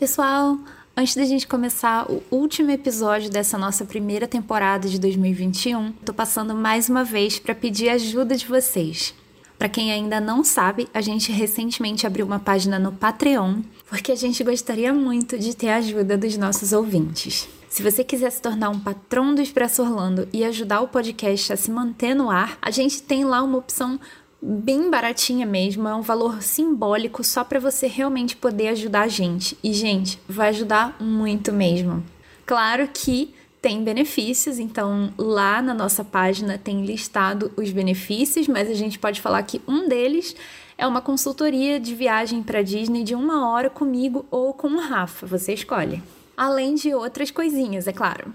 Pessoal, antes da gente começar o último episódio dessa nossa primeira temporada de 2021, tô passando mais uma vez para pedir ajuda de vocês. Para quem ainda não sabe, a gente recentemente abriu uma página no Patreon, porque a gente gostaria muito de ter a ajuda dos nossos ouvintes. Se você quiser se tornar um patrão do Expresso Orlando e ajudar o podcast a se manter no ar, a gente tem lá uma opção bem baratinha mesmo, é um valor simbólico só para você realmente poder ajudar a gente. E gente, vai ajudar muito mesmo. Claro que tem benefícios, então lá na nossa página tem listado os benefícios, mas a gente pode falar que um deles é uma consultoria de viagem para Disney de uma hora comigo ou com o Rafa, você escolhe. Além de outras coisinhas, é claro.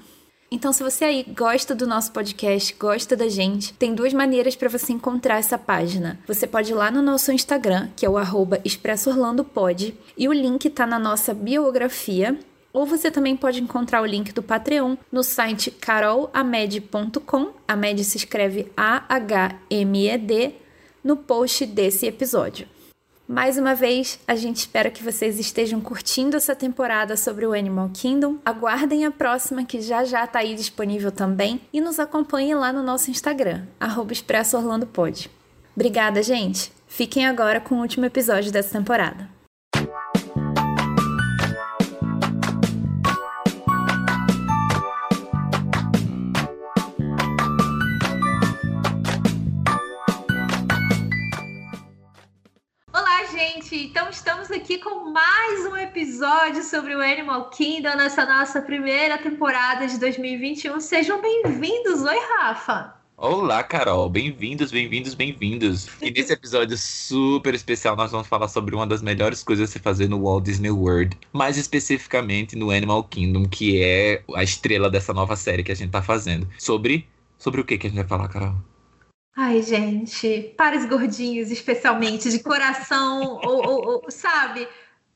Então, se você aí gosta do nosso podcast, gosta da gente, tem duas maneiras para você encontrar essa página. Você pode ir lá no nosso Instagram, que é o arroba expressoorlandopod, e o link está na nossa biografia. Ou você também pode encontrar o link do Patreon no site carolamed.com. A Med se escreve A-H-M-E-D no post desse episódio. Mais uma vez, a gente espera que vocês estejam curtindo essa temporada sobre o Animal Kingdom. Aguardem a próxima, que já já está aí disponível também. E nos acompanhem lá no nosso Instagram, @expressoorlandopod. Obrigada, gente! Fiquem agora com o último episódio dessa temporada. Gente! Então estamos aqui com mais um episódio sobre o Animal Kingdom nessa nossa primeira temporada de 2021. Sejam bem-vindos! Oi, Rafa! Olá, Carol! Bem-vindos, bem-vindos, bem-vindos! E nesse episódio super especial nós vamos falar sobre uma das melhores coisas a se fazer no Walt Disney World, mais especificamente no Animal Kingdom, que é a estrela dessa nova série que a gente tá fazendo. Sobre sobre o que que a gente vai falar, Carol? Ai, gente, para os gordinhos, especialmente de coração, ou, ou, ou, sabe?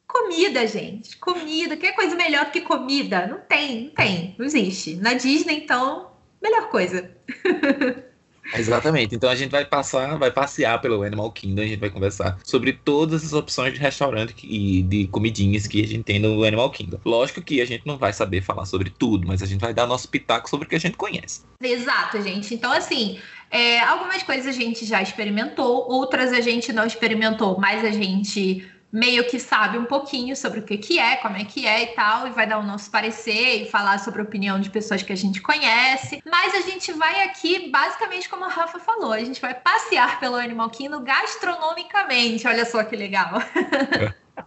Comida, gente. Comida. Que coisa melhor do que comida? Não tem, não tem. Não existe. Na Disney, então, melhor coisa. Exatamente. Então a gente vai passar, vai passear pelo Animal Kingdom, a gente vai conversar sobre todas as opções de restaurante e de comidinhas que a gente tem no Animal Kingdom. Lógico que a gente não vai saber falar sobre tudo, mas a gente vai dar nosso pitaco sobre o que a gente conhece. Exato, gente. Então, assim, é, algumas coisas a gente já experimentou, outras a gente não experimentou, mas a gente meio que sabe um pouquinho sobre o que, que é, como é que é e tal, e vai dar o nosso parecer e falar sobre a opinião de pessoas que a gente conhece. Mas a gente vai aqui, basicamente, como a Rafa falou, a gente vai passear pelo Animal Kingdom gastronomicamente. Olha só que legal.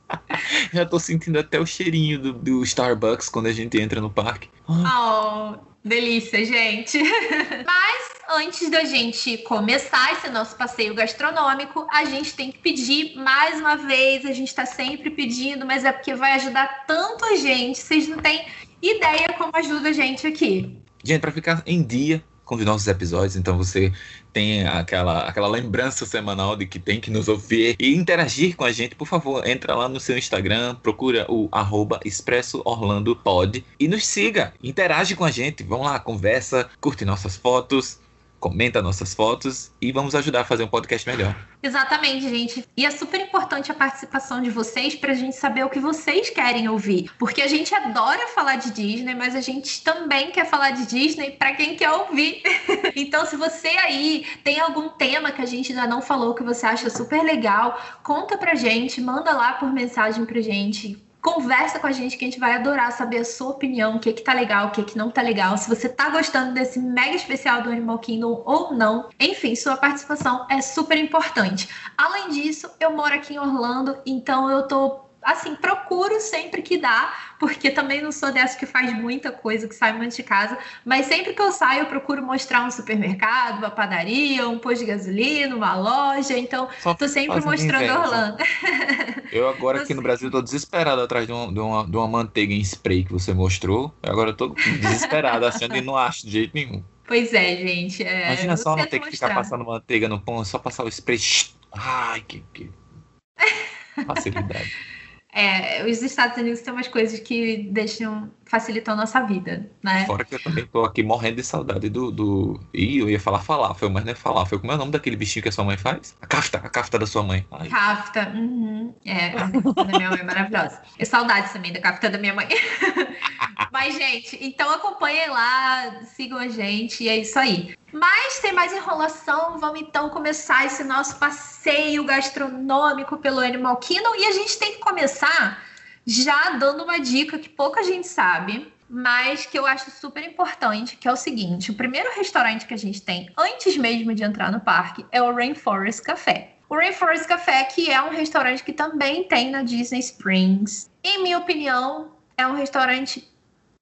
Já tô sentindo até o cheirinho do, do Starbucks quando a gente entra no parque. Oh, delícia, gente. Mas antes da gente começar esse nosso passeio gastronômico, a gente tem que pedir mais uma vez, a gente está sempre pedindo, mas é porque vai ajudar tanto a gente, vocês não têm ideia como ajuda a gente aqui. Gente, para ficar em dia com os nossos episódios, então você tem aquela, aquela lembrança semanal de que tem que nos ouvir e interagir com a gente, por favor, entra lá no seu Instagram, procura o arroba Expresso Orlando Pod e nos siga, interage com a gente, vamos lá, conversa, curte nossas fotos, comenta nossas fotos e vamos ajudar a fazer um podcast melhor. Exatamente, gente. E é super importante a participação de vocês para a gente saber o que vocês querem ouvir. Porque a gente adora falar de Disney, mas a gente também quer falar de Disney para quem quer ouvir. então, se você aí tem algum tema que a gente ainda não falou que você acha super legal, conta pra gente, manda lá por mensagem pra gente conversa com a gente que a gente vai adorar saber a sua opinião, o que que tá legal, o que que não tá legal, se você tá gostando desse mega especial do Animal Kingdom ou não. Enfim, sua participação é super importante. Além disso, eu moro aqui em Orlando, então eu tô assim, procuro sempre que dá, porque também não sou dessa que faz muita coisa, que sai muito de casa, mas sempre que eu saio, eu procuro mostrar um supermercado, uma padaria, um posto de gasolina, uma loja, então Só tô sempre mostrando inveja. Orlando. Eu agora aqui no Brasil tô desesperado atrás de uma, de, uma, de uma manteiga em spray que você mostrou, agora eu tô desesperado, assim, e não acho de jeito nenhum. Pois é, gente. É, Imagina só não ter que ficar passando manteiga no pão, é só passar o spray. Ai, que, que... facilidade. É, os Estados Unidos têm umas coisas que deixam, facilitam a nossa vida, né? Fora que eu também tô aqui morrendo de saudade do. do... Ih, eu ia falar falafel, mas não é falafel. Como é o nome daquele bichinho que a sua mãe faz? A kafta, a kafta da sua mãe. Ai. Kafta, uhum. É, a kafta da minha mãe é maravilhosa. E saudades também da kafta da minha mãe. mas, gente, então acompanhem lá, sigam a gente e é isso aí. Mas tem mais enrolação, vamos então começar esse nosso passeio gastronômico pelo Animal Kingdom e a gente tem que começar já dando uma dica que pouca gente sabe, mas que eu acho super importante, que é o seguinte: o primeiro restaurante que a gente tem antes mesmo de entrar no parque é o Rainforest Café. O Rainforest Café, que é um restaurante que também tem na Disney Springs. Em minha opinião, é um restaurante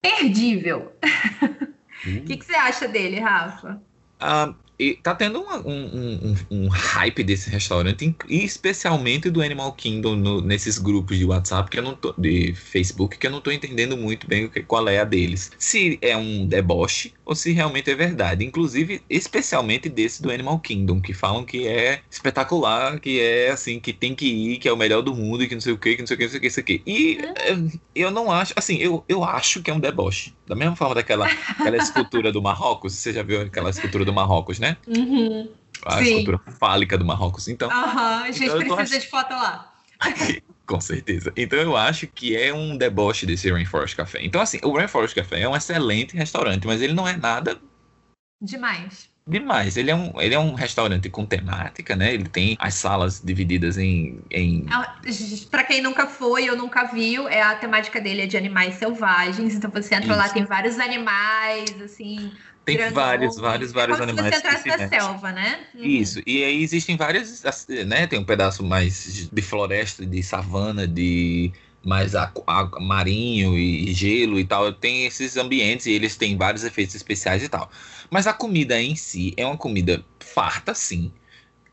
perdível. O hum. que, que você acha dele, Rafa? Uh, e tá tendo uma, um, um, um, hype desse restaurante, e especialmente do Animal Kingdom no, nesses grupos de WhatsApp que eu não tô, de Facebook, que eu não tô entendendo muito bem qual é a deles. Se é um deboche ou se realmente é verdade. Inclusive, especialmente desse do Animal Kingdom, que falam que é espetacular, que é assim, que tem que ir, que é o melhor do mundo, e que não sei o que, que não sei o que, não sei o que, isso aqui. E uhum. eu não acho, assim, eu, eu acho que é um deboche. Da mesma forma daquela aquela escultura do Marrocos, você já viu aquela escultura do Marrocos, né? Uhum. A Sim. escultura fálica do Marrocos, então. Aham, a gente então precisa ach... de foto lá. Com certeza. Então eu acho que é um deboche desse Rainforest Café. Então, assim, o Rainforest Café é um excelente restaurante, mas ele não é nada. Demais demais. Ele é um, ele é um restaurante com temática, né? Ele tem as salas divididas em. em... É Para quem nunca foi ou nunca viu, é a temática dele é de animais selvagens. Então você entra Isso. lá, tem vários animais, assim. Tem vários, vários, vários é animais. Se você entrasse na selva, né? Uhum. Isso. E aí existem vários, né? Tem um pedaço mais de floresta, de savana, de mais a, a, marinho e gelo e tal. Tem esses ambientes e eles têm vários efeitos especiais e tal. Mas a comida em si é uma comida farta, sim.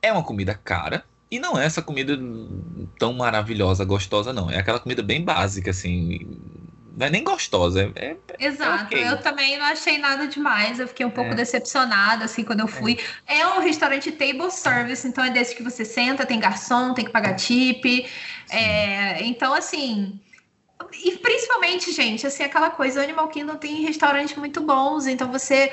É uma comida cara. E não é essa comida tão maravilhosa, gostosa, não. É aquela comida bem básica, assim. Não é nem gostosa. É, é, é Exato. Okay. Eu também não achei nada demais. Eu fiquei um pouco é. decepcionada, assim, quando eu fui. É. é. um restaurante table service, então é desse que você senta, tem garçom, tem que pagar tip. Então, assim e principalmente, gente, assim, aquela coisa, o Animal Kingdom tem restaurantes muito bons, então você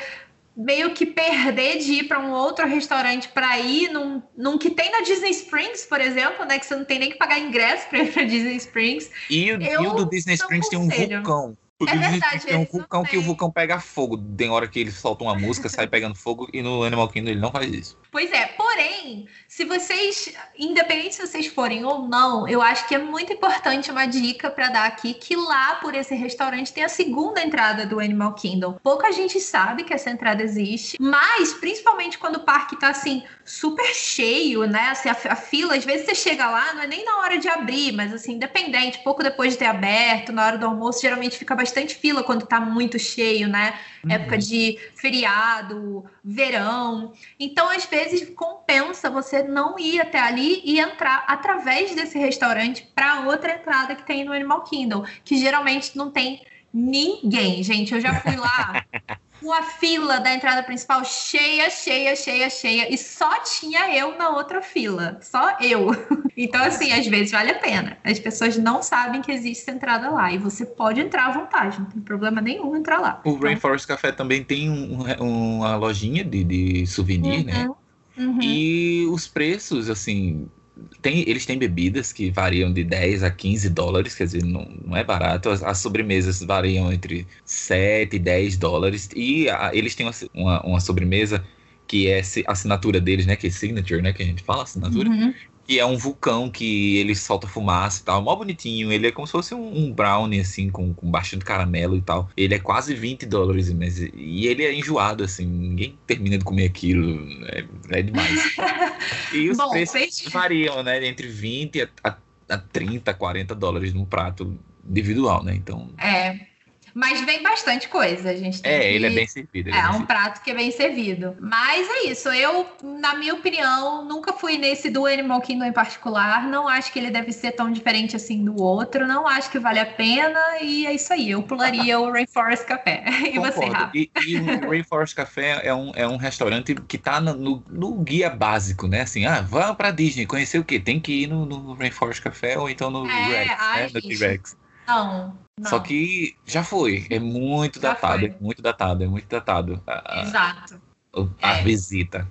meio que perder de ir para um outro restaurante para ir num, num que tem na Disney Springs, por exemplo, né? Que você não tem nem que pagar ingresso para ir para Disney Springs. E, e o do Disney Springs tem um vulcão. É verdade, tem um vulcão que o vulcão pega fogo. Tem hora que ele solta uma música, sai pegando fogo, e no Animal Kingdom ele não faz isso. Pois é, porém, se vocês, independente se vocês forem ou não, eu acho que é muito importante uma dica para dar aqui que lá por esse restaurante tem a segunda entrada do Animal Kingdom. Pouca gente sabe que essa entrada existe, mas principalmente quando o parque tá assim super cheio, né? Assim, a, a fila, às vezes você chega lá, não é nem na hora de abrir, mas assim, independente, pouco depois de ter aberto, na hora do almoço, geralmente fica bastante fila quando tá muito cheio, né? Uhum. Época de feriado, verão. Então, às vezes, compensa você não ir até ali e entrar através desse restaurante para outra entrada que tem no Animal Kingdom, que geralmente não tem ninguém. Gente, eu já fui lá uma fila da entrada principal cheia, cheia, cheia, cheia, e só tinha eu na outra fila, só eu. Então, assim, às vezes vale a pena. As pessoas não sabem que existe entrada lá, e você pode entrar à vontade, não tem problema nenhum entrar lá. O. Rainforest Café também tem um, uma lojinha de, de souvenir, né? uhum. né? Uhum. E os preços, assim, tem, eles têm bebidas que variam de 10 a 15 dólares, quer dizer, não, não é barato. As, as, sobremesas variam entre 7 e 10 dólares. E a, eles têm uma, uma, uma, sobremesa que é a assinatura deles, né? Que é signature, né? Que a gente fala, assinatura. Uhum que é um vulcão que ele solta fumaça e tal. Mó bonitinho. Ele é como se fosse um, um brownie, assim, com, com bastante caramelo e tal. Ele é quase 20 dólares, mas, e ele é enjoado, assim. Ninguém termina de comer aquilo. É, é demais. e os Bom, preços variam, né? Entre 20 a, a, a 30, 40 dólares num prato individual, né? Então. É. Mas vem bastante coisa, a gente tem É, que... ele é bem servido. É, bem um prato que é bem servido. Mas é isso, eu, na minha opinião, nunca fui nesse do Animal Kingdom em particular. Não acho que ele deve ser tão diferente assim do outro. Não acho que vale a pena. E é isso aí, eu pularia o Rainforest Café. E você, Concordo. Rafa? E, e o Rainforest Café é um, é um restaurante que tá no, no- guia básico, né? Assim, ah, vá pra Disney, conhecer o quê? Tem que ir no, no Rainforest Café ou então no É, Rex, ai, né? No. T-Rex. Não, não. Só que já foi. É muito Já datado, foi. é muito datado, é muito datado a, a- Exato. a É. visita.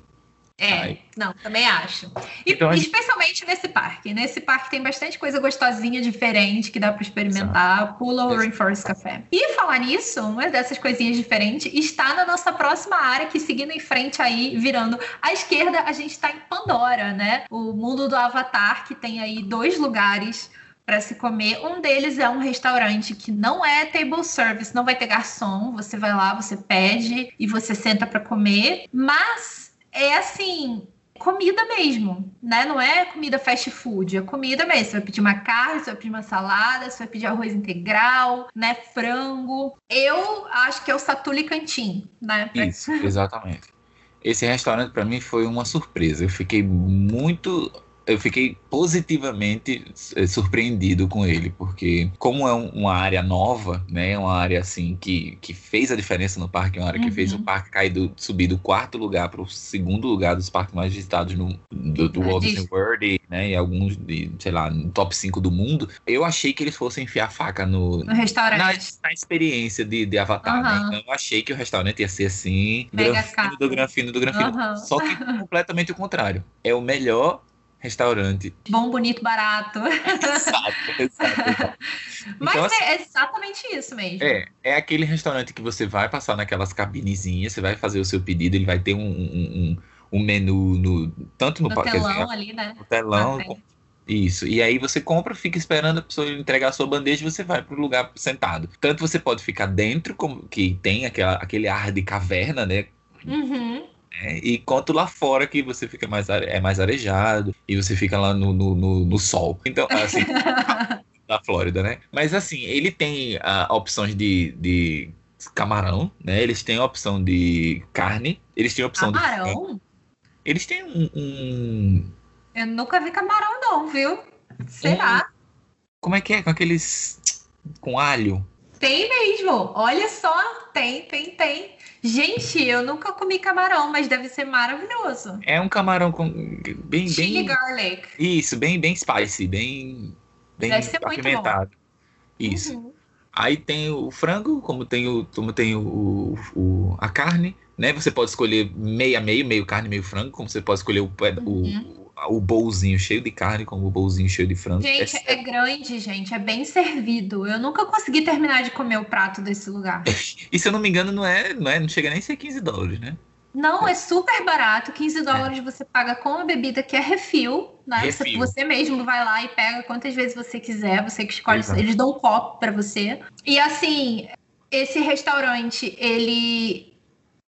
É, Ai. não, também acho. E, Então, a gente- especialmente nesse parque. Nesse parque tem bastante coisa gostosinha, diferente, que dá para experimentar. Pula o Exato. Rainforest Café. E falar nisso, uma dessas coisinhas diferentes está na nossa próxima área, que seguindo em frente aí, virando à esquerda, a gente está em Pandora, né? O mundo do Avatar, que tem aí dois lugares para se comer. Um deles é um restaurante que não é table service, não vai ter garçom. Você vai lá, você pede e você senta para comer. Mas é assim, comida mesmo, né? Não é comida fast food, é comida mesmo. Você vai pedir uma carne, você vai pedir uma salada, você vai pedir arroz integral, né? Frango. Eu acho que é o Satuli Cantin, né? Isso, exatamente. Esse restaurante para mim foi uma surpresa. Eu fiquei muito. Eu fiquei positivamente eh, surpreendido com ele, porque como é um- uma área nova, né, uma área assim que, que fez a diferença no parque, uma área que fez o Uhum. parque cair do, subir do quarto lugar para o segundo lugar dos parques mais visitados no, do, do É, Walt Disney World, e, né, e alguns de, sei lá, no top 5 do mundo. Eu achei que eles fossem enfiar a faca no, No restaurante. na, na experiência de, de Avatar, né? Aham. Então eu achei que o restaurante ia ser assim, Mega granfino caro. do granfino do granfino. Aham. Só que completamente o contrário. É o melhor restaurante. Bom, bonito, barato. exato, exato, exato. Mas Então, assim, é exatamente isso mesmo. é, é aquele restaurante que você vai passar naquelas cabinezinhas, você vai fazer o seu pedido, ele vai ter um, um, um- um menu no, tanto no, No quer dizer, telão ali, né? no telão. Frente. Isso. E aí você compra, fica esperando a pessoa entregar a sua bandeja e você vai pro lugar sentado. Tanto você pode ficar dentro, como que tem aquela, aquele ar de caverna, né? Uhum. É, e quanto lá fora que você fica mais é mais arejado e você fica lá no, no, no- no sol. Então, assim, da Flórida, né? Mas assim, ele tem ah, opções de, de camarão, né? Eles têm a opção de carne, eles têm a opção de frango. Camarão? Eles têm um, um- Eu nunca vi camarão, não, viu? Será? como é que é com aqueles com alho? Tem mesmo. Olha só. Tem, tem, tem. Gente, eu nunca comi camarão, mas deve ser maravilhoso. É um camarão com bem Chili bem garlic. isso, bem bem spicy, bem bem Deve ser apimentado. Isso. Uhum. Aí tem o frango, como tem o, como tem o, o- a carne, né? Você pode escolher meio a meio, meio carne, meio frango, como você pode escolher o, pé- o, Uhum. O bolzinho cheio de carne, como o bolzinho cheio de frango. Gente, É- é grande, gente. É bem servido. Eu nunca consegui terminar de comer o prato desse lugar. E se eu não me engano, não é, não é, não chega nem a ser 15 dólares, né? Não, é super barato. 15 dólares você paga com a bebida que é refil, né? Você, Refil. você mesmo vai lá e pega quantas vezes você quiser, você que escolhe, Exato. eles dão um copo pra você. E assim, esse restaurante, ele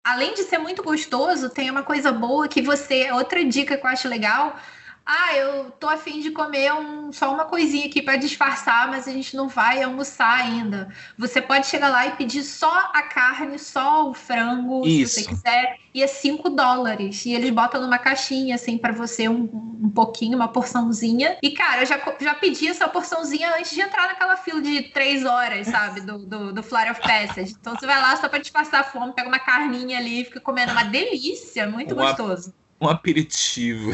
além de ser muito gostoso, tem uma coisa boa que você, outra dica que eu acho legal, ah, eu tô afim de comer um, só uma coisinha aqui para disfarçar, mas a gente não vai almoçar ainda. Você pode chegar lá e pedir só a carne, só o frango, se Isso. você quiser, e é 5 dólares. E eles botam numa caixinha, assim, para você um, um pouquinho, uma porçãozinha. E, cara, eu já, já pedi essa porçãozinha antes de entrar naquela fila de 3 horas, sabe? Do, do, do Flight of Passage. Então você vai lá só para disfarçar a fome, pega uma carninha ali e fica comendo uma delícia, muito Uma- gostoso. Um aperitivo.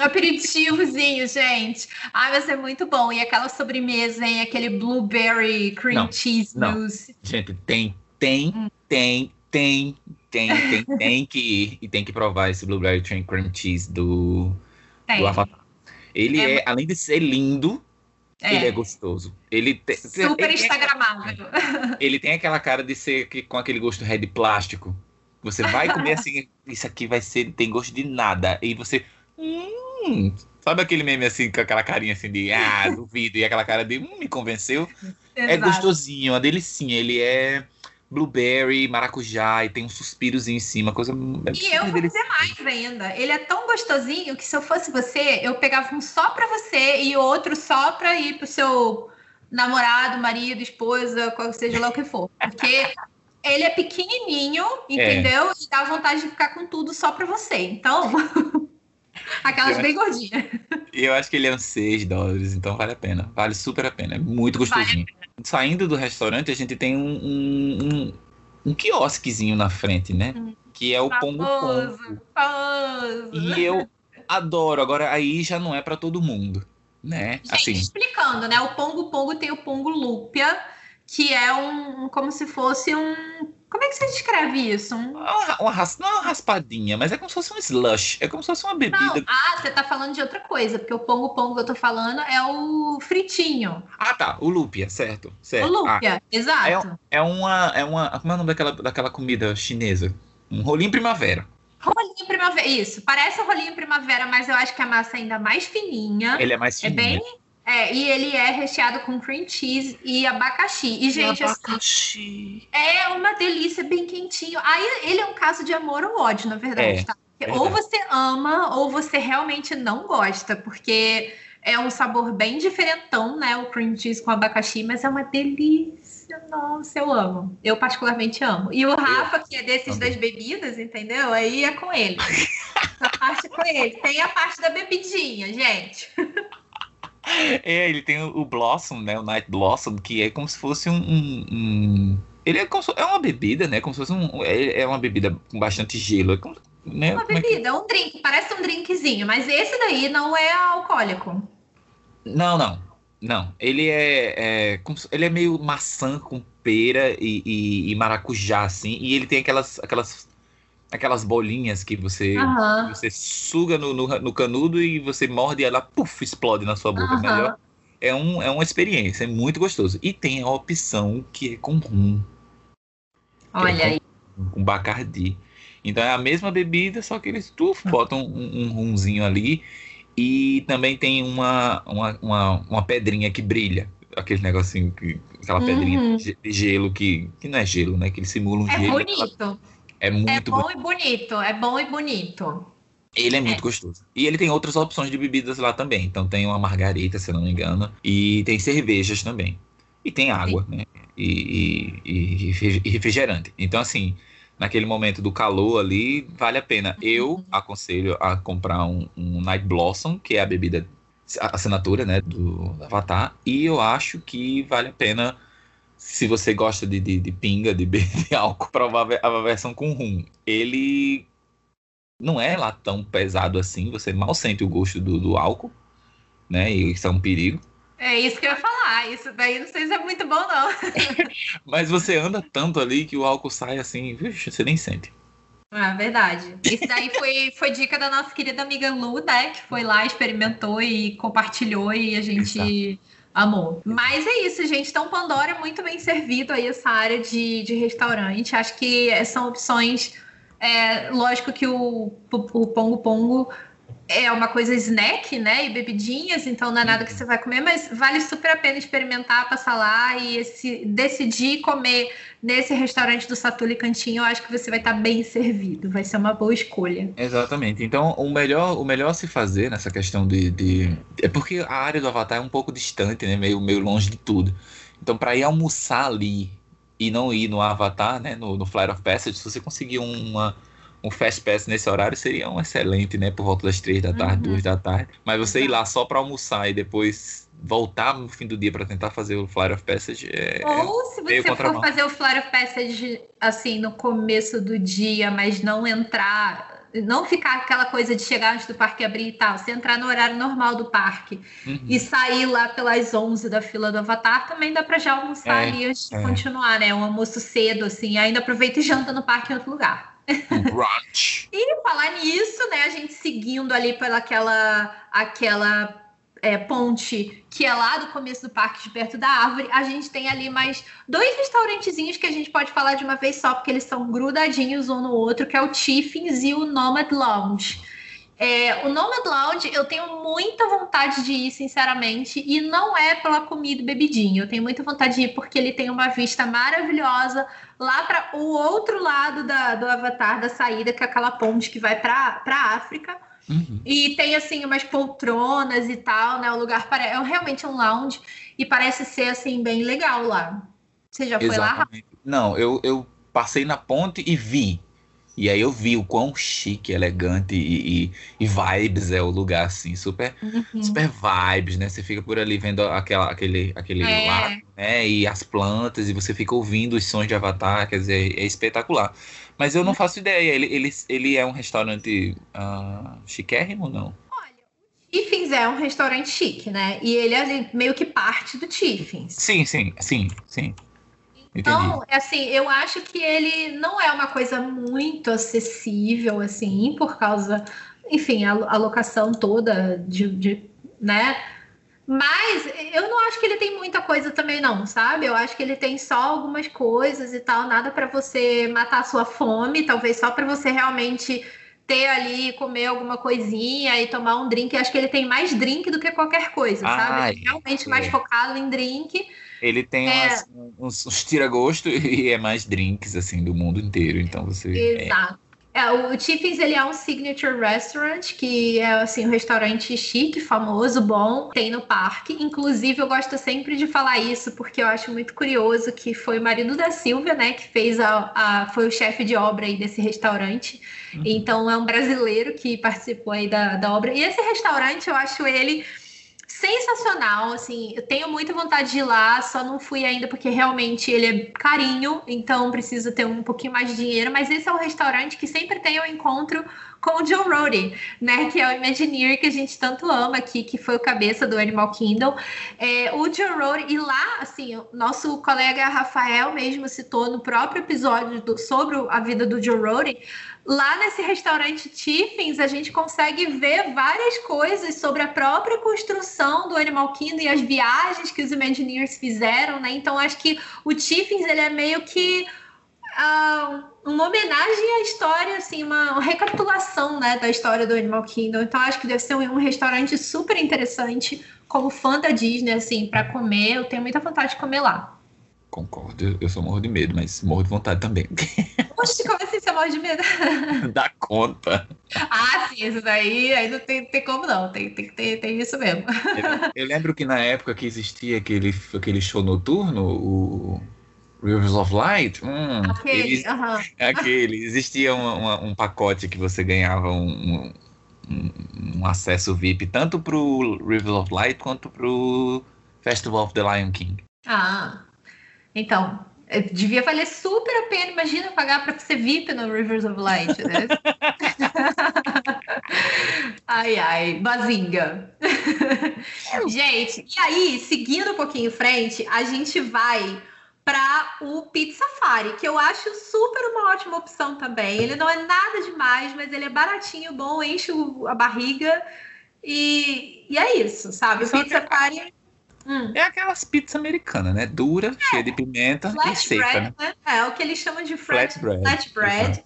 Aperitivozinho, gente. Ai, vai ser muito bom. E aquela sobremesa, hein? Aquele blueberry cream Não, cheese não. mousse. Gente, tem, tem, Hum. tem, tem, tem, tem, tem que ir e tem que provar esse Blueberry Cream Cheese do, Tem. do Avatar. Ele É é, além de ser lindo, É. ele é gostoso. Ele tem, Super ele instagramável. ele tem aquela cara de ser que- com aquele gosto red plástico. Você vai comer assim, isso aqui vai ser, tem gosto de nada. E você. Hum, sabe aquele meme assim, com aquela carinha assim de ah, duvido, e aquela cara de hum, me convenceu? É Exato. gostosinho, uma delicinha. Ele é blueberry, maracujá e tem um suspirozinho em cima, coisa. é E eu vou dizer mais ainda. Ele é tão gostosinho que se eu fosse você, eu pegava um só pra você e outro só pra ir pro seu namorado, marido, esposa, seja lá o que for. Porque ele é pequenininho, é. entendeu? É. E dá vontade de ficar com tudo só pra você. Então, aquelas eu bem gordinhas. E eu acho que ele é uns 6 dólares, então vale a pena. Vale super a pena. É muito gostosinho. Vale Saindo do restaurante, a gente tem um, um, um, um quiosquezinho na frente, né? Hum. Que é o famoso, Pongo Pongo. Famoso. E eu adoro. Agora, aí já não é para todo mundo, né? Gente, assim. explicando, né? O Pongo Pongo tem o Pongo Lúpia que é um, como se fosse um. Como é que você descreve isso? Um... Uma, uma, não é uma raspadinha, mas é como se fosse um slush. É como se fosse uma bebida. Não. Ah, você tá falando de outra coisa, porque o pongo pongo que eu tô falando é o fritinho. Ah, tá. O lúpia, certo. certo. O lúpia, ah, exato. É, é, uma, é uma. Como é o nome daquela, daquela comida chinesa? Um rolinho primavera. Rolinho primavera, isso. Parece um rolinho primavera, mas eu acho que a massa é ainda mais fininha. Ele é mais fininho. É bem é, e ele é recheado com cream cheese e abacaxi. E, gente, abacaxi. Assim, é uma delícia, bem quentinho. Aí ele é um caso de amor ou ódio, na verdade, é, tá? Ou você ama, ou você realmente não gosta, porque é um sabor bem diferentão, né? O cream cheese com abacaxi, mas é uma delícia. Nossa, eu amo. Eu particularmente amo. E o Rafa, que é desses das bebidas, entendeu? Aí é com ele. Essa parte é com ele. Tem a parte da bebidinha, gente. É, ele tem o Blossom, né? O Night Blossom, que é como se fosse um. um, um... Ele é, como se... é uma bebida, né? Como se fosse um. É, é uma bebida com bastante gelo. É como... né? Uma bebida, é um drink, parece um drinkzinho, mas esse daí não é alcoólico. Não, não. Não. Ele é. é ele é meio maçã com pera e, e, e, maracujá, assim. E ele tem aquelas, aquelas aquelas bolinhas que você, uhum. você suga no, no, no, canudo e você morde e ela puff, explode na sua boca. Uhum. Melhor. É, um, é uma experiência, é muito gostoso. E tem a opção que é com rum. Olha é aí. Com Bacardi. Então é a mesma bebida, só que eles tuf, botam um, um rumzinho ali. E também tem uma, uma, uma, uma pedrinha que brilha. Aquele negocinho, que, aquela pedrinha uhum. de gelo que, que não é gelo, né? Que ele simula um é gelo. É bonito. Ela, é muito É bom, e bonito, é bom e bonito. Ele é muito é. gostoso. E ele tem outras opções de bebidas lá também. Então tem uma margarita, se não me engano. E tem cervejas também. E tem água, Sim. né? E, e, e, refrigerante. Então, assim, naquele momento do calor ali, vale a pena. Uhum. Eu aconselho a comprar um, um Night Blossom, que é a bebida, a assinatura, né, do Avatar. E eu acho que vale a pena se você gosta de, de, de pinga, de, de álcool, provar a versão com rum. Ele não é lá tão pesado assim, você mal sente o gosto do, do álcool, né? E isso é um perigo. É isso que eu ia falar. Isso daí não sei se é muito bom, não. Mas você anda tanto ali que o álcool sai assim, vixe, você nem sente. É verdade. Isso daí foi, foi dica da nossa querida amiga Lu, né? Que foi lá, experimentou e compartilhou e a gente. Exato Amor. Mas é isso, gente. Então, Pandora é muito bem servido aí essa área de, de restaurante. Acho que são opções. É, lógico que o, o Pongo Pongo é uma coisa snack, né? E bebidinhas, então não é nada que você vai comer, mas vale super a pena experimentar, passar lá e esse, decidir comer nesse restaurante do Satuli Cantinho, eu acho que você vai estar bem servido, vai ser uma boa escolha. Exatamente. Então, o melhor, o melhor a se fazer nessa questão de, de... É porque a área do Avatar é um pouco distante, né? Meio, meio longe de tudo. Então, para ir almoçar ali e não ir no Avatar, né? No, no Flight of Passage, se você conseguir uma um fast pass nesse horário seria um excelente, né? Por volta das três da tarde, uhum. duas da tarde. Mas você ir lá só para almoçar e depois voltar no fim do dia para tentar fazer o Flight of Passage é. Ou se você for fazer o Flight of Passage assim no começo do dia, mas não entrar. Não ficar aquela coisa de chegar antes do parque abrir e tal. Você entrar no horário normal do parque uhum. e sair lá pelas 11 da fila do Avatar, também dá para já almoçar é, de é. continuar, né? Um almoço cedo, assim. Ainda aproveita e janta no parque em outro lugar. Brunch. e falar nisso, né? A gente seguindo ali pela aquela, aquela é, ponte que é lá do começo do parque, de perto da árvore, a gente tem ali mais dois restaurantezinhos que a gente pode falar de uma vez só, porque eles são grudadinhos um no outro, que é o Tiffins e o Nomad Lounge. É, o Nomad Lounge eu tenho muita vontade de ir, sinceramente, e não é pela comida e bebidinha. Eu tenho muita vontade de ir porque ele tem uma vista maravilhosa lá para o outro lado da, do Avatar, da saída, que é aquela ponte que vai para a África. Uhum. E tem assim umas poltronas e tal, né? O lugar para é realmente um lounge. e parece ser assim bem legal lá. Você já foi Exatamente. lá? Não, eu, eu passei na ponte e vi. E aí eu vi o quão chique, elegante e, e, e vibes é o lugar, assim, super, uhum. super vibes, né? Você fica por ali vendo aquela, aquele, aquele é. lago, né? E as plantas, e você fica ouvindo os sons de Avatar, quer dizer, é espetacular. Mas eu não faço ideia, ele, ele, ele é um restaurante uh, chiquérrimo ou não? Tiffins é um restaurante chique, né? E ele é meio que parte do Tiffins. Sim, sim, sim, sim. Então, é assim, eu acho que ele não é uma coisa muito acessível, assim, por causa, enfim, a, a locação toda de, de, né? Mas eu não acho que ele tem muita coisa também, não, sabe? Eu acho que ele tem só algumas coisas e tal, nada para você matar a sua fome, talvez só para você realmente ter ali, comer alguma coisinha e tomar um drink. Eu acho que ele tem mais drink do que qualquer coisa, Ai, sabe? Ele é realmente é. mais focado em drink. Ele tem é... umas, uns, uns tira-gosto e é mais drinks, assim, do mundo inteiro. Então você. É Exato. É, o Tiffins ele é um signature restaurant, que é assim, um restaurante chique, famoso, bom, tem no parque. Inclusive, eu gosto sempre de falar isso, porque eu acho muito curioso que foi o marido da Silvia, né, que fez a, a foi o chefe de obra aí desse restaurante. Uhum. Então é um brasileiro que participou aí da, da obra. E esse restaurante, eu acho ele sensacional, assim, eu tenho muita vontade de ir lá, só não fui ainda porque realmente ele é carinho, então precisa ter um pouquinho mais de dinheiro, mas esse é o restaurante que sempre tem o um encontro com o John Rody, né, que é o Imagineer que a gente tanto ama aqui, que foi o cabeça do Animal Kingdom. É, o John Rody, e lá, assim, o nosso colega Rafael mesmo citou no próprio episódio do, sobre a vida do John Rody, Lá nesse restaurante Tiffins, a gente consegue ver várias coisas sobre a própria construção do Animal Kingdom e as viagens que os Imagineers fizeram, né? Então, acho que o Tiffins, ele é meio que uh, uma homenagem à história, assim, uma, uma, recapitulação, né, da história do Animal Kingdom. Então, acho que deve ser um, um restaurante super interessante, como fã da Disney, assim, para comer. Eu tenho muita vontade de comer lá. Concordo, eu sou morro de medo, mas morro de vontade também. Poxa, como assim você morre de medo? Dá conta. Ah, sim, isso daí aí não tem, tem como não, tem, tem, tem, tem isso mesmo. Eu, eu, lembro que na época que existia aquele, aquele show noturno, o Rivers of Light, hum, aquele, eles, uh -huh. aquele, existia um, um, pacote que você ganhava um, um, um acesso VIP tanto pro Rivers of Light quanto pro Festival of the Lion King. Ah, então, é, devia valer super a pena. Imagina pagar para ser VIP no Rivers of Light, né? ai, ai, bazinga. gente, e aí, seguindo um pouquinho em frente, a gente vai para o Pizza Safari, que eu acho super uma ótima opção também. Ele não é nada demais, mas ele é baratinho, bom, enche a barriga. E, e é isso, sabe? O Pizza Safari Hum. É aquelas pizzas americanas, né? Dura, é. cheia de pimenta flat e seca, bread, né? né? É, o que eles chamam de flat, bread. Flat bread.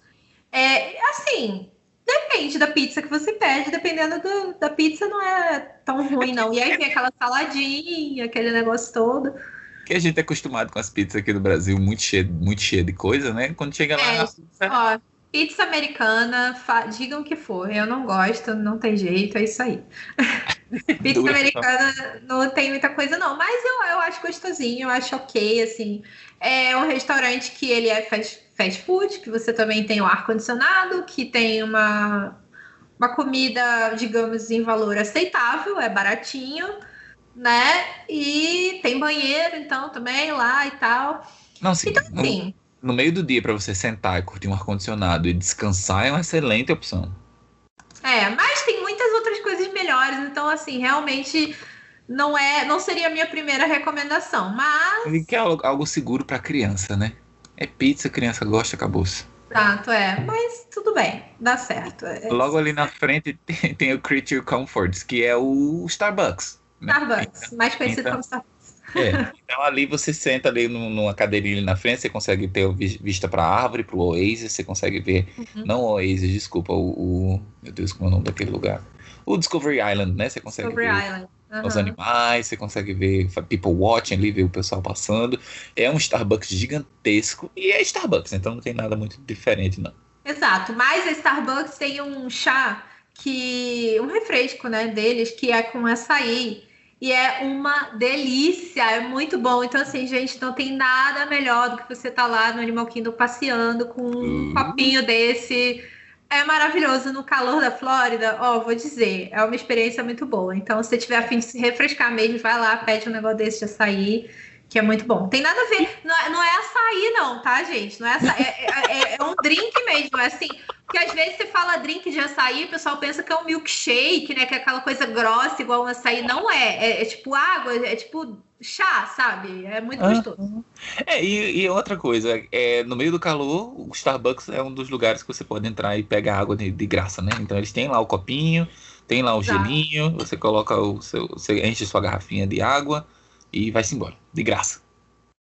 É, assim, depende da pizza que você pede, dependendo do, da pizza, não é tão ruim, não. E aí vem aquela saladinha, aquele negócio todo. Que a gente é acostumado com as pizzas aqui no Brasil, muito cheia, muito cheia de coisa, né? Quando chega lá. É, pizza... Ó, pizza americana, fa... digam o que for, eu não gosto, não tem jeito, é isso aí. Pizza americana não tem muita coisa, não. Mas eu, eu acho gostosinho, eu acho ok, assim. É um restaurante que ele é fast, fast food, que você também tem o ar-condicionado, que tem uma, uma comida, digamos, em valor aceitável, é baratinho, né? E tem banheiro, então, também lá e tal. Não, sim. Então, assim... No, no meio do dia, para você sentar e curtir um ar-condicionado e descansar, é uma excelente opção. É, mas tem muitas outras coisas melhores, então assim, realmente não é, não seria a minha primeira recomendação, mas Ele quer algo, algo seguro para criança, né? É pizza, criança gosta, acabou-se. Exato, é, mas tudo bem, dá certo. É Logo ali na frente tem, tem, o Creature Comforts, que é o Starbucks. Né? Starbucks, mais conhecido então, como Starbucks. É. Então ali você senta ali numa cadeirinha ali na frente, você consegue ter vista para a árvore, para o Oasis, você consegue ver, uhum. não o Oasis, desculpa, o, o, meu Deus, como é o nome daquele lugar? O Discovery Island, né? Você consegue Discovery ver Island. Uhum. os animais, você consegue ver people watching ali, ver o pessoal passando. É um Starbucks gigantesco e é Starbucks, então não tem nada muito diferente não. Exato, mas a Starbucks tem um chá que um refresco, né, deles que é com açaí e é uma delícia, é muito bom. Então, assim, gente, não tem nada melhor do que você estar tá lá no Animal Kingdom passeando com um uhum. copinho desse. É maravilhoso no calor da Flórida. Ó, vou dizer, é uma experiência muito boa. Então, se você tiver afim de se refrescar mesmo, vai lá, pede um negócio desse de açaí que é muito bom. Tem nada a ver, não é, não é açaí, não, tá, gente? Não é açaí, é, é, é, um drink mesmo, é assim. Porque às vezes você fala drink de açaí, o pessoal pensa que é um milkshake, né? Que é aquela coisa grossa, igual um açaí. Não é. É, é tipo água, é tipo chá, sabe? É muito gostoso. É, e, e, outra coisa, é, no meio do calor, o Starbucks é um dos lugares que você pode entrar e pegar água de, de graça, né? Então eles têm lá o copinho, tem lá o Exato. gelinho, você coloca o seu. Você enche sua garrafinha de água e vai-se embora, de graça.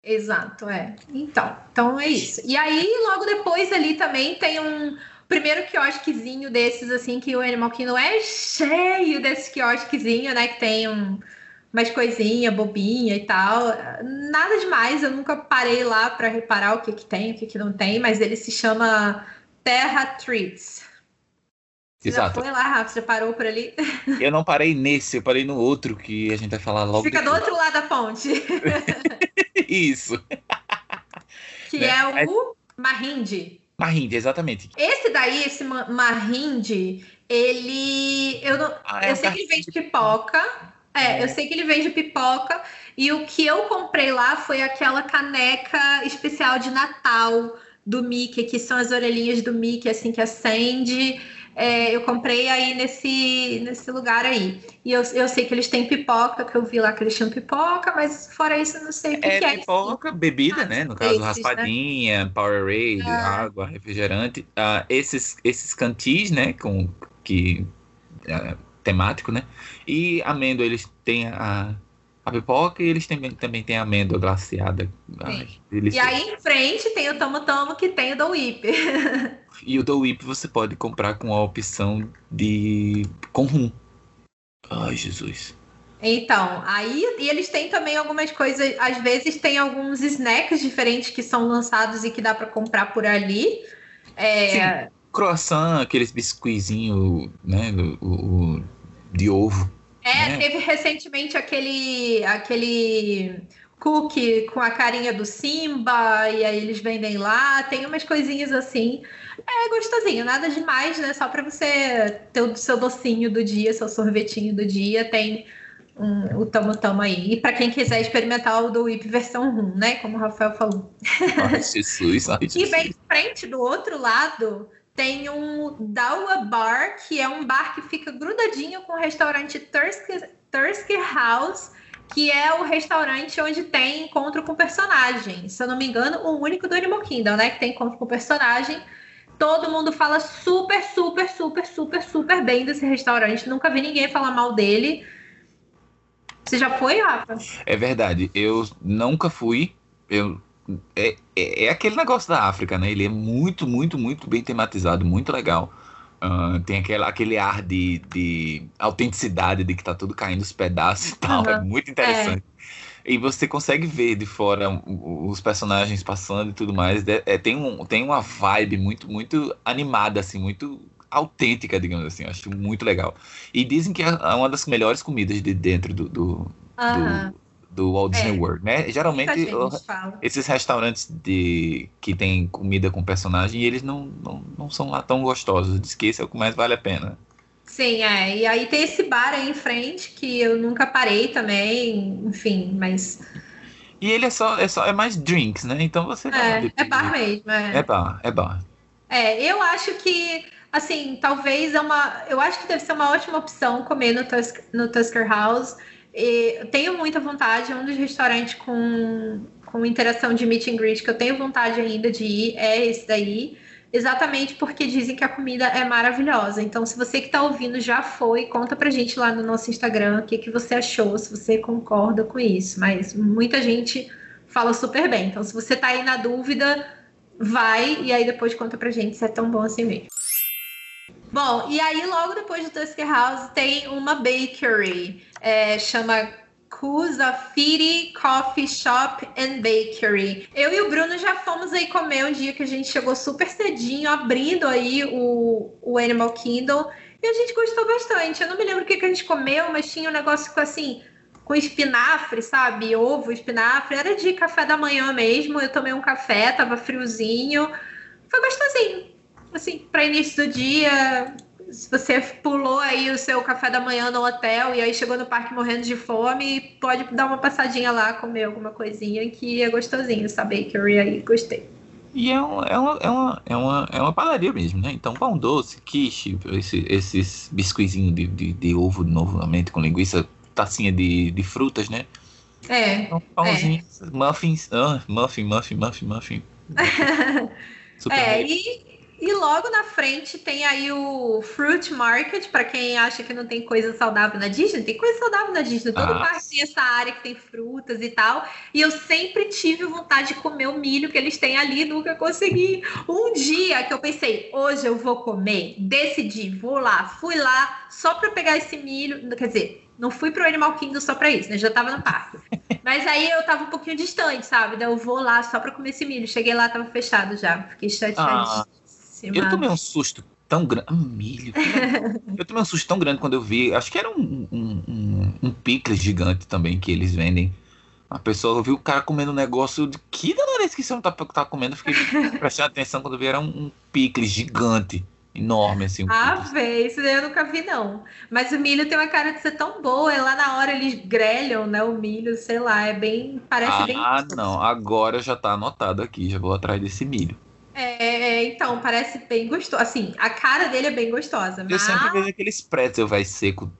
Exato, é. Então, então é isso. E aí, logo depois ali também tem um primeiro quiosquezinho desses, assim, que o Animal Kingdom é cheio desse quiosquezinho, né? Que tem um, umas coisinhas, bobinha e tal. Nada demais, eu nunca parei lá para reparar o que, que tem, o que, que não tem, mas ele se chama Terra Treats. Você Exato. já foi lá, Rafa? Você parou por ali? Eu não parei nesse, eu parei no outro que a gente vai falar logo. Fica depois. do outro lado da ponte. Isso. Que né? é o Mahindi. Mahindi, exatamente. Esse daí, esse Mahindi, ele. Eu, não, ah, é eu sei que ele vende pipoca. É, é, eu sei que ele vende pipoca. E o que eu comprei lá foi aquela caneca especial de Natal do Mickey, que são as orelhinhas do Mickey, assim, que acende é, eu comprei aí nesse, nesse lugar aí. E eu, eu sei que eles têm pipoca, que eu vi lá que eles tinham pipoca, mas fora isso eu não sei o que é. Que é pipoca, é, bebida, ah, né? No caso, esses, raspadinha, né? Powerade, ah. água, refrigerante. Ah, esses, esses cantis, né? Com, que, é, temático, né? E amêndoa, eles têm a a pipoca e eles também, também têm amêndoa glaciada. Ai, e aí em frente tem o Tomo Tomo que tem o do Whip. e o do Whip você pode comprar com a opção de com rum. Ai, Jesus. Então, aí e eles têm também algumas coisas, às vezes tem alguns snacks diferentes que são lançados e que dá para comprar por ali. É... Sim, croissant, aqueles biscoizinhos, né, o, o, de ovo. É, né? teve recentemente aquele, aquele cookie com a carinha do Simba, e aí eles vendem lá, tem umas coisinhas assim. É gostosinho, nada demais, né? Só para você ter o seu docinho do dia, seu sorvetinho do dia, tem um, o Tamo Tamo aí. E para quem quiser experimentar o do Whip versão rum, né? Como o Rafael falou. Ai, Jesus, ai, Jesus. E bem em frente, do outro lado, tem um Dawa Bar, que é um bar que fica grudadinho com o restaurante Thursky, House, que é o restaurante onde tem encontro com personagem. Se eu não me engano, o único do Animal Kingdom, né? Que tem encontro com personagem. Todo mundo fala super, super, super, super, super bem desse restaurante. Nunca vi ninguém falar mal dele. Você já foi, Rafa? É verdade. Eu nunca fui. Eu é, é, é, aquele negócio da África, né? Ele é muito, muito, muito bem tematizado, muito legal. Uh, tem aquele, aquele ar de, de autenticidade, de que tá tudo caindo os pedaços e tal. Uhum. É muito interessante. É. E você consegue ver de fora os personagens passando e tudo mais. É, é, tem, um, tem uma vibe muito, muito animada, assim, muito autêntica, digamos assim. Acho muito legal. E dizem que é uma das melhores comidas de dentro do, do, uhum. do do Walt Disney é. World, né? Geralmente esses restaurantes de que tem comida com personagem, eles não, não, não são lá tão gostosos. Diz que esse é o que mais vale a pena. Sim, é. E aí tem esse bar aí em frente que eu nunca parei também, enfim, mas. E ele é só, é só, é mais drinks, né? Então você. É, é bar mesmo, é. É bar, é bar. É, eu acho que, assim, talvez é uma. Eu acho que deve ser uma ótima opção comer no, Tusk, no Tusker House e tenho muita vontade, um dos restaurantes com, com interação de meet and greet que eu tenho vontade ainda de ir é esse daí, exatamente porque dizem que a comida é maravilhosa. Então, se você que está ouvindo já foi, conta pra gente lá no nosso Instagram o que, que você achou, se você concorda com isso. Mas muita gente fala super bem. Então, se você está aí na dúvida, vai e aí depois conta pra gente se é tão bom assim mesmo. Bom, e aí logo depois do Tusker House tem uma bakery, é, chama Kusafiri Coffee Shop and Bakery. Eu e o Bruno já fomos aí comer um dia que a gente chegou super cedinho, abrindo aí o, o Animal Kingdom, e a gente gostou bastante. Eu não me lembro o que, que a gente comeu, mas tinha um negócio com assim, com espinafre, sabe? Ovo, espinafre. Era de café da manhã mesmo. Eu tomei um café, tava friozinho. Foi gostosinho. Assim, para início do dia, se você pulou aí o seu café da manhã no hotel e aí chegou no parque morrendo de fome, pode dar uma passadinha lá, comer alguma coisinha que é gostosinho, saber que eu aí, gostei. E é, um, é, uma, é, uma, é, uma, é uma padaria mesmo, né? Então, pão doce, quiche, esse, esses biscoizinhos de, de, de ovo novamente com linguiça, tacinha de, de frutas, né? É. Então, pãozinho, é. muffins, ah, muffin, muffin, muffin, muffin. Super é, e, e logo na frente tem aí o Fruit Market, para quem acha que não tem coisa saudável na Disney, tem coisa saudável na Disney. Todo ah. parque tem essa área que tem frutas e tal. E eu sempre tive vontade de comer o milho que eles têm ali, nunca consegui. Um dia que eu pensei, hoje eu vou comer, decidi, vou lá, fui lá só para pegar esse milho, quer dizer, não fui pro Animal Kingdom só pra isso, né? Já tava no parque. Mas aí eu tava um pouquinho distante, sabe? Daí eu vou lá só pra comer esse milho. Cheguei lá, tava fechado já. Fiquei chateadíssima. Ah. Eu tomei um susto tão grande. Ah, milho. eu tomei um susto tão grande quando eu vi. Acho que era um, um, um, um picles gigante também que eles vendem. A pessoa viu o cara comendo um negócio de que danada que você não tá, tá comendo? Eu fiquei prestando atenção quando vi era um, um picles gigante. Enorme, assim. Ah, vê, isso daí eu nunca vi, não. Mas o milho tem uma cara de ser tão boa, e lá na hora eles grelham, né? O milho, sei lá, é bem. Parece ah, bem. Ah, não, agora já tá anotado aqui, já vou atrás desse milho. É, é, então, parece bem gostoso. Assim, a cara dele é bem gostosa. Eu sempre vejo aqueles pretzel vai seco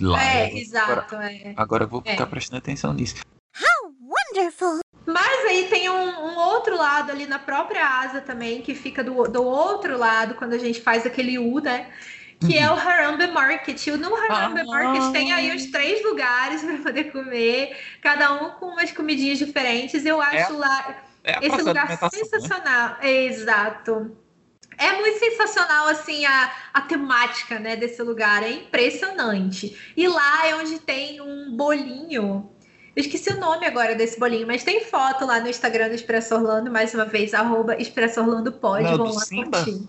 lá. É, exato. Agora, é. agora eu vou ficar é. prestando atenção nisso. How wonderful! Mas aí tem um, um, outro lado ali na própria asa também, que fica do, do outro lado, quando a gente faz aquele U, né? Que é o uhum. Harambe Market. E no Harambe ah. Market tem aí os três lugares para poder comer, cada um com umas comidinhas diferentes. Eu é acho é. lá é esse lugar né? sensacional. Né? Exato. É muito sensacional, assim, a, a temática, né, desse lugar. É impressionante. E lá é onde tem um bolinho. Eu esqueci o nome agora desse bolinho, mas tem foto lá no Instagram do Expresso Orlando, mais uma vez, arroba Expresso Orlando pode, Não, vão lá curtir.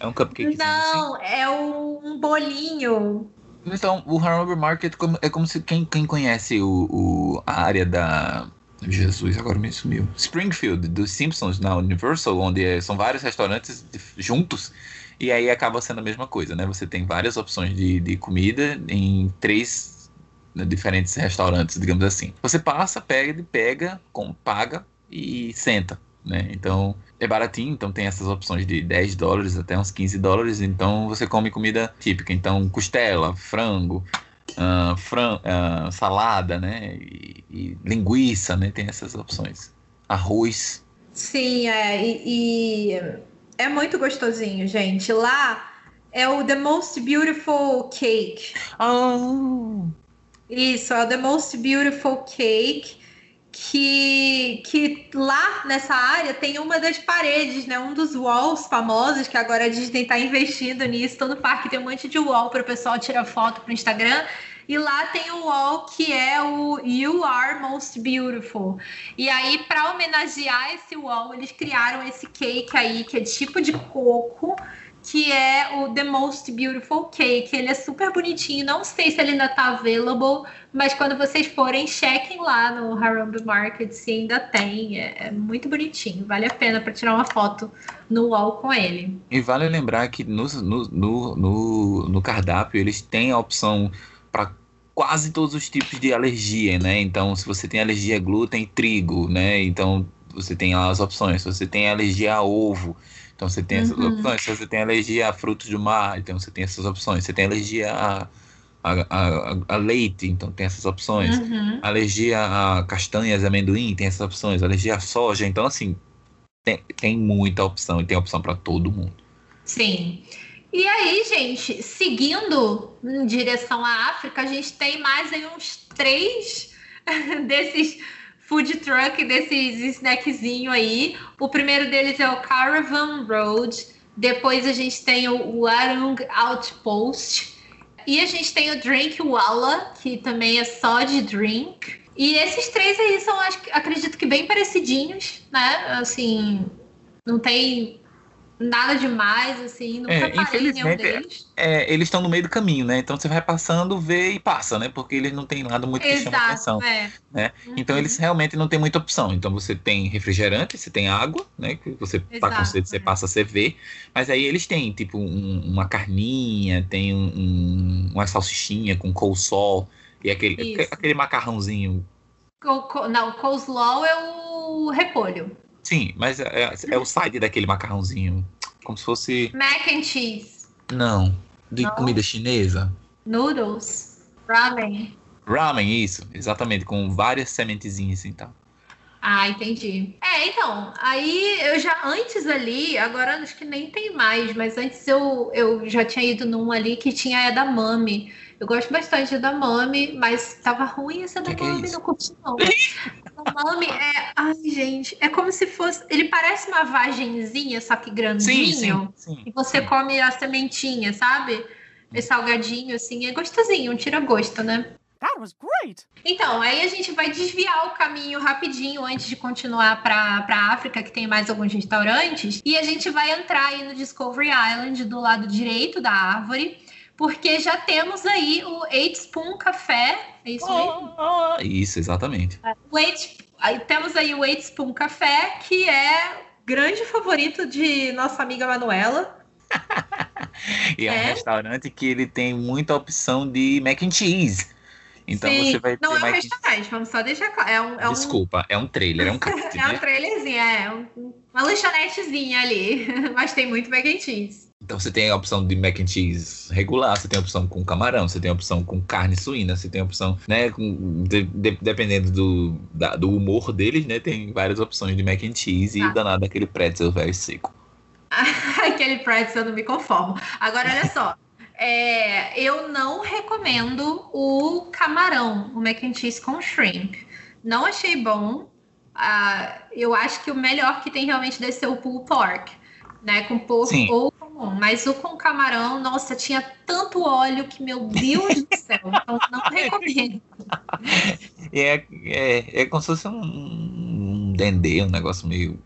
É um cupcake. Não, é um bolinho. Então, o Hanover Market é como se quem, quem conhece o, o, a área da, Jesus, agora me sumiu. Springfield, dos Simpsons, na Universal, onde é, são vários restaurantes juntos. E aí acaba sendo a mesma coisa, né? Você tem várias opções de, de comida em três né, diferentes restaurantes, digamos assim. Você passa, pega, pega, com, paga e senta, né? Então é baratinho, então tem essas opções de 10 dólares até uns 15 dólares. Então você come comida típica. Então costela, frango, uh, fran, uh, salada, né? E, e, linguiça, né? Tem essas opções. Arroz. Sim, é, e, e, é muito gostosinho, gente. Lá é o The Most Beautiful Cake. Oh. Isso, é o The Most Beautiful Cake. Que, que lá nessa área tem uma das paredes, né? Um dos walls famosos, que agora a Disney está investindo nisso. Todo parque tem um monte de wall para o pessoal tirar foto para o Instagram. E lá tem o wall que é o You Are Most Beautiful. E aí, para homenagear esse wall, eles criaram esse cake aí, que é tipo de coco, que é o The Most Beautiful Cake. Ele é super bonitinho. Não sei se ele ainda tá available, mas quando vocês forem, chequem lá no Harambe Market se ainda tem. É, é muito bonitinho. Vale a pena para tirar uma foto no wall com ele. E vale lembrar que no, no, no, no, no cardápio eles têm a opção para quase todos os tipos de alergia, né? Então, se você tem alergia a glúten, trigo, né? Então, você tem lá as opções. Se você tem alergia a ovo, então você tem essas uhum. opções. Se você tem alergia a frutos do mar, então você tem essas opções. Você tem alergia a, a, a, a leite, então tem essas opções. Uhum. Alergia a castanhas, amendoim, tem essas opções. Alergia a soja, então assim, tem, tem muita opção e tem opção para todo mundo. Sim. E aí, gente, seguindo em direção à África, a gente tem mais aí uns três desses food truck, desses snackzinho aí. O primeiro deles é o Caravan Road. Depois a gente tem o Warung Outpost. E a gente tem o Drink Walla, que também é só de drink. E esses três aí são, acredito que bem parecidinhos, né? Assim, não tem nada demais, assim, nunca É, parei nenhum infelizmente, deles. É, eles estão no meio do caminho, né? Então você vai passando, vê e passa, né? Porque eles não têm nada muito que chama atenção. Exato, é. né? Então Uhum. eles realmente não têm muita opção. Então você tem refrigerante, você tem água, né? Que você tá com Exato, sede, você é. passa, você vê. Mas aí eles têm, tipo, um- uma carninha, tem um, um- uma salsichinha com coleslaw e aquele, Isso. aquele macarrãozinho. Co- co- não, o coleslaw é o repolho. Sim, mas é, é- é o side daquele macarrãozinho. Como se fosse. Mac and cheese, Não. De Não? comida chinesa. noodles, ramen. Ramen, isso, exatamente, com várias sementezinhas e tal. Ah, entendi. É, então, aí eu já antes ali, agora acho que nem tem mais, mas antes eu, eu já tinha ido num ali que tinha a Mami. Eu gosto bastante da Mami, mas tava ruim essa da Que é Mami, isso? não curti não. A Mami é, ai gente, é como se fosse, ele parece uma vagenzinha, só que grandinho, sim. e você come a sementinha, sabe? Esse salgadinho assim, é gostosinho, um tira-gosto, né? That was great! Então, aí a gente vai desviar o caminho rapidinho antes de continuar para a África, que tem mais alguns restaurantes, e a gente vai entrar aí no Discovery Island do lado direito da árvore, porque já temos aí o Eight Spoon Café, é isso mesmo? Ah, isso, exatamente. O Eight, aí temos aí o Eight Spoon Café, que é grande favorito de nossa amiga Manuela. E é, um É? restaurante que ele tem muita opção de mac and cheese. Então Sim, você vai não é um restaurante, vamos só deixar claro. É um, é um, Desculpa, é um trailer, é um kart, é um né? trailerzinho, é um- uma lanchonetezinha ali, mas tem muito mac and cheese. Então você tem a opção de mac and cheese regular, você tem a opção com camarão, você tem a opção com carne suína, você tem a opção, né, com, de- de- dependendo do, da- do humor deles, né, tem várias opções de mac and cheese e Tá. danado daquele pretzel velho seco. Aquele pretzel eu não me conformo. Agora, olha só. É, eu não recomendo o camarão, o mac and cheese com shrimp. Não achei bom. Ah, eu acho que o melhor que tem realmente deve ser o pulled pork, né? Com porco Sim. ou comum. Mas o com camarão, nossa, tinha tanto óleo que, meu Deus do céu. Então, não recomendo. É, é, é como se fosse um, um dendê, um negócio meio.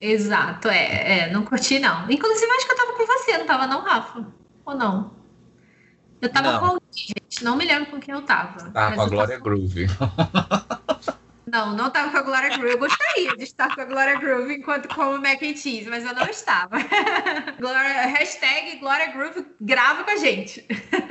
Exato, é, é, não curti não. Inclusive, acho que eu tava com você, não tava não, Rafa? Ou não? Eu tava Não. com alguém, gente, não me lembro com quem eu tava. Mas com a Glória tava- Groove. Não, não tava com a Glória Groove. Eu gostaria de estar com a Glória Groove enquanto como mac and cheese, mas eu não estava. Glória, hashtag Glória Groove grava com a gente.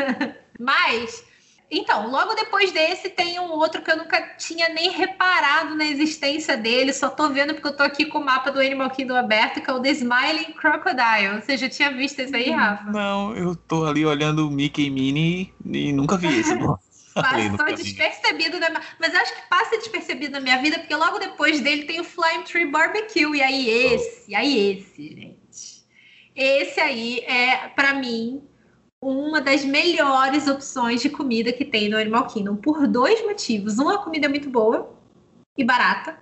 Mas, então, logo depois desse tem um outro que eu nunca tinha nem reparado na existência dele, só tô vendo porque eu tô aqui com o mapa do Animal Kingdom aberto, que é o The Smiling Crocodile. Você já tinha visto isso aí, Rafa? Não, eu tô ali olhando o Mickey e Minnie e nunca vi esse. Passou despercebido na minha... Mas acho que passa despercebido na minha vida, porque logo depois dele tem o Flying Tree Barbecue. E aí esse, aí esse, gente. Esse aí é, pra mim, uma das melhores opções de comida que tem no Animal Kingdom. Por dois motivos. Um, a comida é muito boa e barata.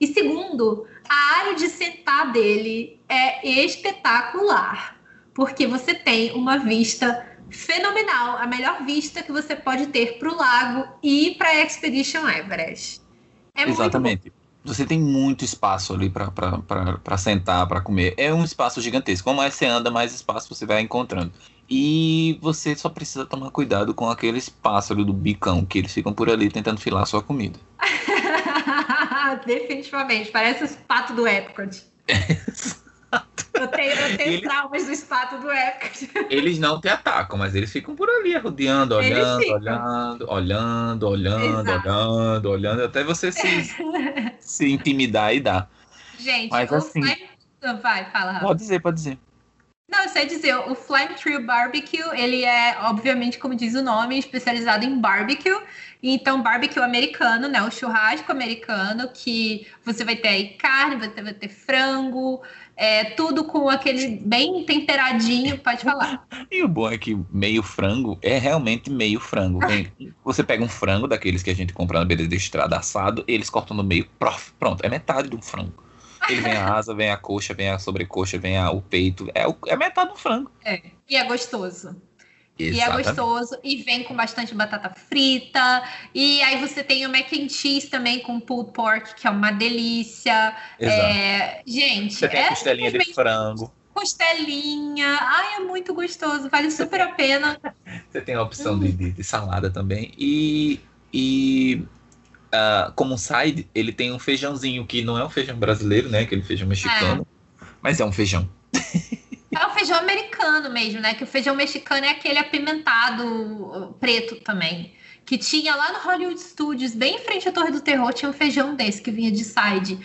E segundo, a área de sentar dele é espetacular. Porque você tem uma vista fenomenal, a melhor vista que você pode ter para o lago e para a Expedition Everest. É Exatamente. Você tem muito espaço ali para sentar, para comer. É um espaço gigantesco. Quanto mais você anda, mais espaço você vai encontrando. E você só precisa tomar cuidado com aqueles pássaros do bicão, que eles ficam por ali tentando filar sua comida. Definitivamente, parece os patos do Epcot. Eu tenho, eu tenho Ele- traumas do espato do Epcot. Eles não te atacam, mas eles ficam por ali, rodeando, Eles olhando, olhando, olhando, olhando, Exato. olhando, olhando, até você se, se intimidar e dar. Gente, Mas assim-. Ah, Vai, fala. Pode dizer, pode dizer. Não, eu sei dizer, o Flame Tree Barbecue, ele é, obviamente, como diz o nome, especializado em barbecue. Então, barbecue americano, né? O churrasco americano, que você vai ter aí carne, vai ter, vai ter frango, é, tudo com aquele bem temperadinho, pode falar. E o bom é que meio frango é realmente meio frango. Você pega um frango daqueles que a gente compra na beira da estrada assado, eles cortam no meio, prof, pronto, é metade do frango. Ele vem a asa, vem a coxa, vem a sobrecoxa, vem a- o peito, é, o- é metade do frango. E é gostoso. E é Exatamente. gostoso, e vem com bastante batata frita. E aí você tem o mac and cheese também com pulled pork, que é uma delícia. Exato. É, gente, Você tem a é costelinha de frango. costelinha. Ai, é muito gostoso, vale super a pena. Você tem a opção de, de, de salada também. E, e uh, como side, ele tem um feijãozinho que não é um feijão brasileiro, né? Aquele feijão mexicano, é. mas é um feijão. É o feijão americano mesmo, né? Que o feijão mexicano é aquele apimentado preto também. Que tinha lá no Hollywood Studios, bem em frente à Torre do Terror, tinha um feijão desse que vinha de side.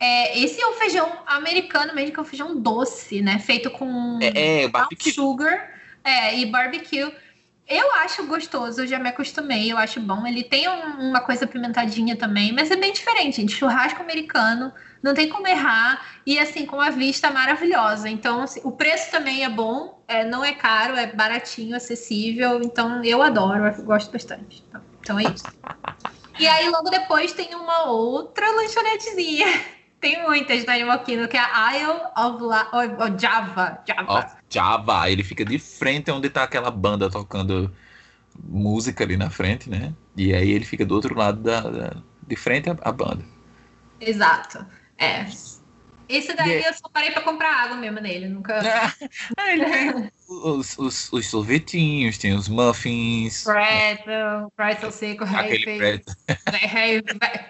É, esse é o feijão americano mesmo, que é um feijão doce, né? Feito com é, é, sugar é, e barbecue. Eu acho gostoso, eu já me acostumei, eu acho bom. Ele tem um, uma coisa pimentadinha também, mas é bem diferente, gente. Churrasco americano, não tem como errar. E assim, com a vista maravilhosa. Então, assim, o preço também é bom, é, não é caro, é baratinho, acessível. Então, eu adoro, eu gosto bastante. Então, então é isso. E aí, logo depois, tem uma outra lanchonetezinha. Tem muitas no Animal Kingdom, que é a Isle of, La... of Java. Java. Of Java. Ele fica de frente onde tá aquela banda tocando música ali na frente, né? E aí ele fica do outro lado da, da de frente à, banda. Exato. É. Esse daí yeah. eu só parei pra comprar água mesmo nele, nunca. Ah, ele tem os, os, os sorvetinhos, tem os muffins. Pretzel, pretzel seco, rei pretzel. Rei,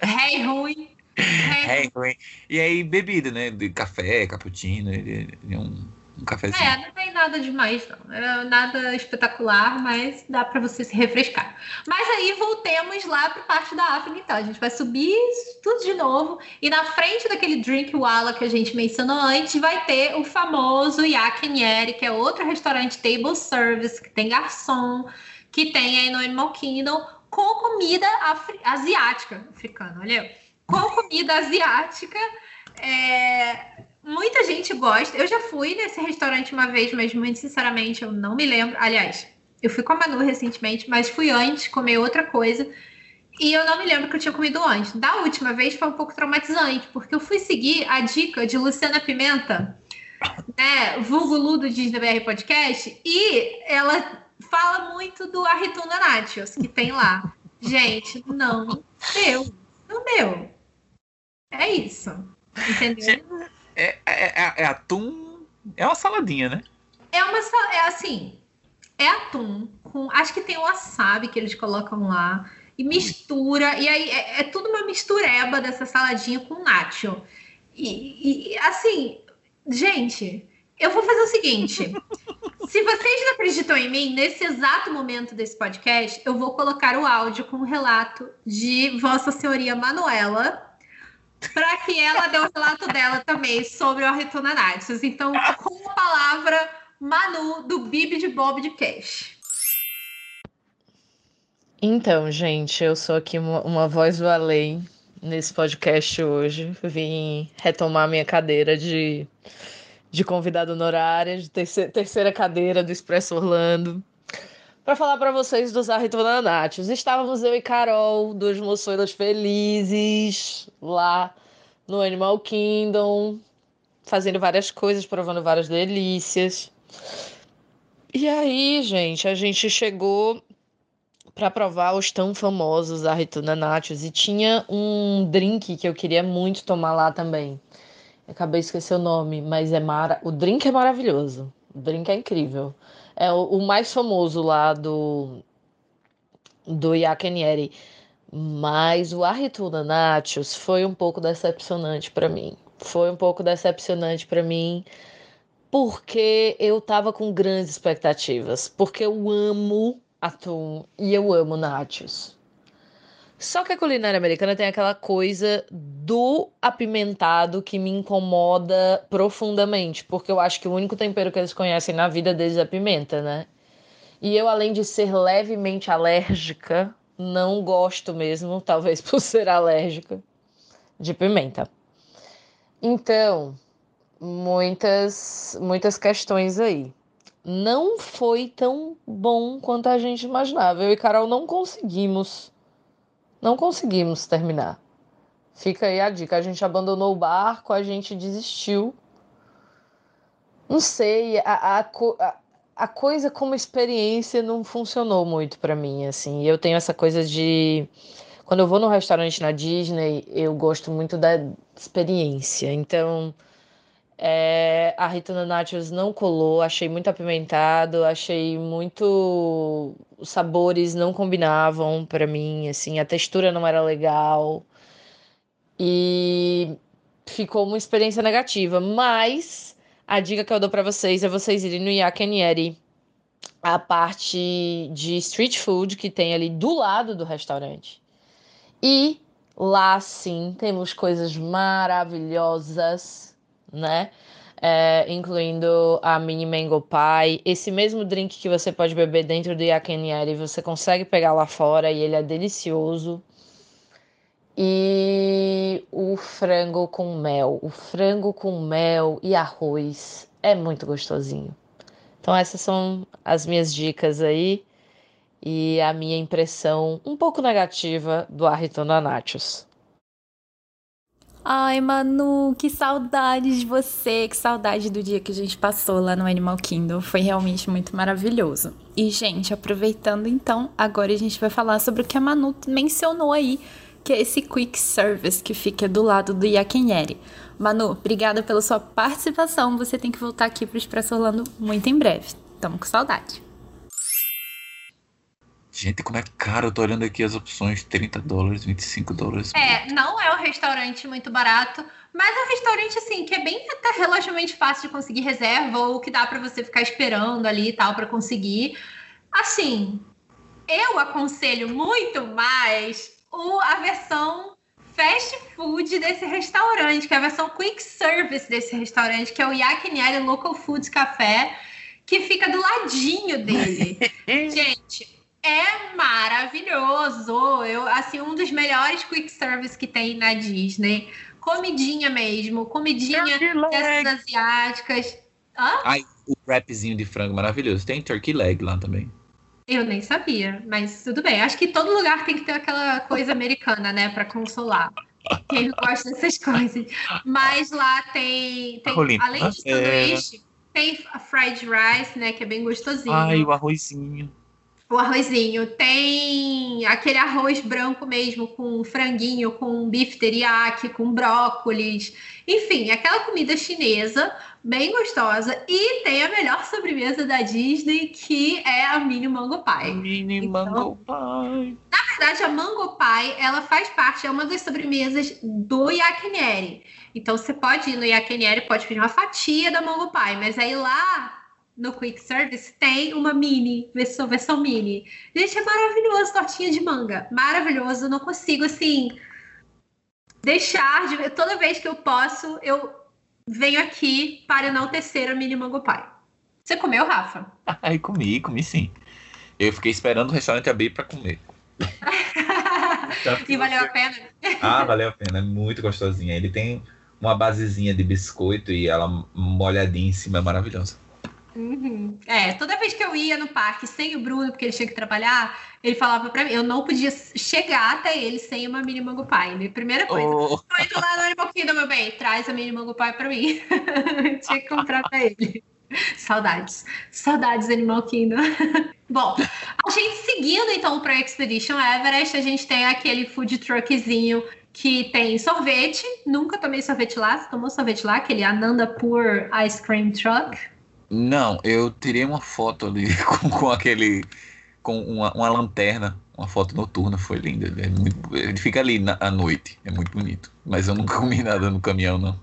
rei ruim. Rei ruim. E aí, bebida, né? De café, cappuccino, um um cafezinho. É, não tem nada demais, não. É nada espetacular, mas dá para você se refrescar. Mas aí voltemos lá para parte da África, então. A gente vai subir tudo de novo. E na frente daquele drink wala que a gente mencionou antes, vai ter o famoso Yakinieri, que é outro restaurante table service, que tem garçom, que tem aí no Animal Kingdom, com comida asiática, africana, olha. Com comida asiática. É, muita gente gosta. Eu já fui nesse restaurante uma vez, mas muito sinceramente eu não me lembro. Aliás, eu fui com a Manu recentemente, mas fui antes comer outra coisa. E eu não me lembro que eu tinha comido antes. Da última vez foi um pouco traumatizante, porque eu fui seguir a dica de Luciana Pimenta, né, vulgo Lu do Disney BR Podcast, e ela fala muito do Arrituna Nachos, que tem lá. Gente, não deu. Não deu. É isso. Entendeu? É, é, é, é, atum. É uma saladinha, né? É uma é assim. É atum com. Acho que tem o wasabi que eles colocam lá. E mistura. E aí é, é tudo uma mistureba dessa saladinha com nacho. E, e assim, gente, eu vou fazer o seguinte. Se vocês não acreditam em mim, nesse exato momento desse podcast, eu vou colocar o áudio com o relato de Vossa Senhoria Manuela, para que ela dê o relato dela também sobre o Arretona Natis. Então, com a palavra, Manu, do Bibi de Bob de Cash. Então, gente, eu sou aqui uma, uma voz do além nesse podcast hoje. Vim retomar minha cadeira de, de convidado honorária, de terceira, terceira cadeira do Expresso Orlando para falar para vocês dos Arritonanátios. Estávamos eu e Carol, duas moçoilas felizes, lá no Animal Kingdom, fazendo várias coisas, provando várias delícias. E aí, gente, a gente chegou para provar os tão famosos Arritonanátios e tinha um drink que eu queria muito tomar lá também. acabei de esquecer o nome, mas é mara... o drink é maravilhoso. O drink é incrível é o, o mais famoso lá do, do Yakenieri. Mas o Arrituna Nachos foi um pouco decepcionante para mim. Foi um pouco decepcionante para mim porque eu tava com grandes expectativas. Porque eu amo atum e eu amo nachos. Só que a culinária americana tem aquela coisa do apimentado que me incomoda profundamente, porque eu acho que o único tempero que eles conhecem na vida deles é pimenta, né? E eu, além de ser levemente alérgica, não gosto mesmo, talvez por ser alérgica, de pimenta. Então, muitas muitas questões aí. Não foi tão bom quanto a gente imaginava. Eu e Carol não conseguimos não conseguimos terminar. Fica aí a dica. A gente abandonou o barco, a gente desistiu. Não sei, a, a, a coisa como experiência não funcionou muito para mim, assim. Eu tenho essa coisa de. Quando eu vou num restaurante na Disney, eu gosto muito da experiência. Então, É, a Rita Nachos não colou, achei muito apimentado, achei muito. Os sabores não combinavam para mim, assim, a textura não era legal. E ficou uma experiência negativa. Mas a dica que eu dou para vocês é vocês irem no Yakenieri, a parte de street food que tem ali do lado do restaurante. E lá sim temos coisas maravilhosas, né? É, incluindo a mini mango pie. Esse mesmo drink que você pode beber dentro do Yakenieri, você consegue pegar lá fora e ele é delicioso. E o frango com mel. O frango com mel e arroz é muito gostosinho. Então, essas são as minhas dicas aí e a minha impressão um pouco negativa do Arritona Nachos. Ai, Manu, que saudade de você, que saudade do dia que a gente passou lá no Animal Kingdom. Foi realmente muito maravilhoso. E, gente, aproveitando então, agora a gente vai falar sobre o que a Manu mencionou aí, que é esse quick service que fica do lado do Yakeneri. Manu, obrigada pela sua participação. Você tem que voltar aqui para o Expresso Orlando muito em breve. Tamo com saudade. Gente, como é caro, eu tô olhando aqui as opções, 30 dólares, 25 dólares. É, não é um restaurante muito barato, mas é um restaurante, assim, que é bem até relativamente fácil de conseguir reserva, ou que dá para você ficar esperando ali e tal para conseguir. Assim, eu aconselho muito mais o, a versão fast food desse restaurante, que é a versão quick service desse restaurante, que é o Yakinieri Local Foods Café, que fica do ladinho dele. Gente, é maravilhoso. Eu, assim, um dos melhores quick service que tem na Disney. Comidinha mesmo, comidinha dessas asiáticas. Hã? Ai, o wrapzinho de frango maravilhoso. Tem turkey leg lá também. Eu nem sabia, mas tudo bem. Acho que todo lugar tem que ter aquela coisa americana, né, para consolar. Quem gosta dessas coisas. Mas lá tem, tem além de sanduíche, é... tem a fried rice, né, que é bem gostosinho. Ai, o arrozinho o arrozinho. Tem aquele arroz branco mesmo, com franguinho, com bife teriyaki, com brócolis. Enfim, aquela comida chinesa bem gostosa. E tem a melhor sobremesa da Disney, que é a Mini Mango Pie. Mini então, Mango Pie. Na verdade, a Mango Pie, ela faz parte, é uma das sobremesas do Yakinieri. Então, você pode ir no Yakinieri, pode pedir uma fatia da Mango Pie. Mas aí lá no Quick Service tem uma mini, versão, versão mini. Gente, é maravilhoso, tortinha de manga. Maravilhoso. não consigo, assim, deixar de. Toda vez que eu posso, eu venho aqui para enaltecer a mini mango pie. Você comeu, Rafa? Ai, comi, comi sim. Eu fiquei esperando o restaurante abrir para comer. e valeu a pena? Ah, valeu a pena. É muito gostosinha. Ele tem uma basezinha de biscoito e ela molhadinha em cima, é maravilhosa. Uhum. É, toda vez que eu ia no parque sem o Bruno, porque ele tinha que trabalhar, ele falava pra mim, eu não podia chegar até ele sem uma mini mango pie. Minha primeira coisa, oh. tô indo lá no Animal Kingdom, meu bem, traz a mini mango pie pra mim. tinha que comprar pra ele. Saudades. Saudades Animal Kingdom. Bom, a gente seguindo então para Expedition Everest, a gente tem aquele food truckzinho que tem sorvete. Nunca tomei sorvete lá. Você tomou sorvete lá? Aquele Ananda Pur Ice Cream Truck. Não, eu tirei uma foto ali com, com aquele. com uma, uma, lanterna, uma foto noturna, foi linda. É muito, ele fica ali na, à noite, é muito bonito. Mas eu nunca comi nada no caminhão, não.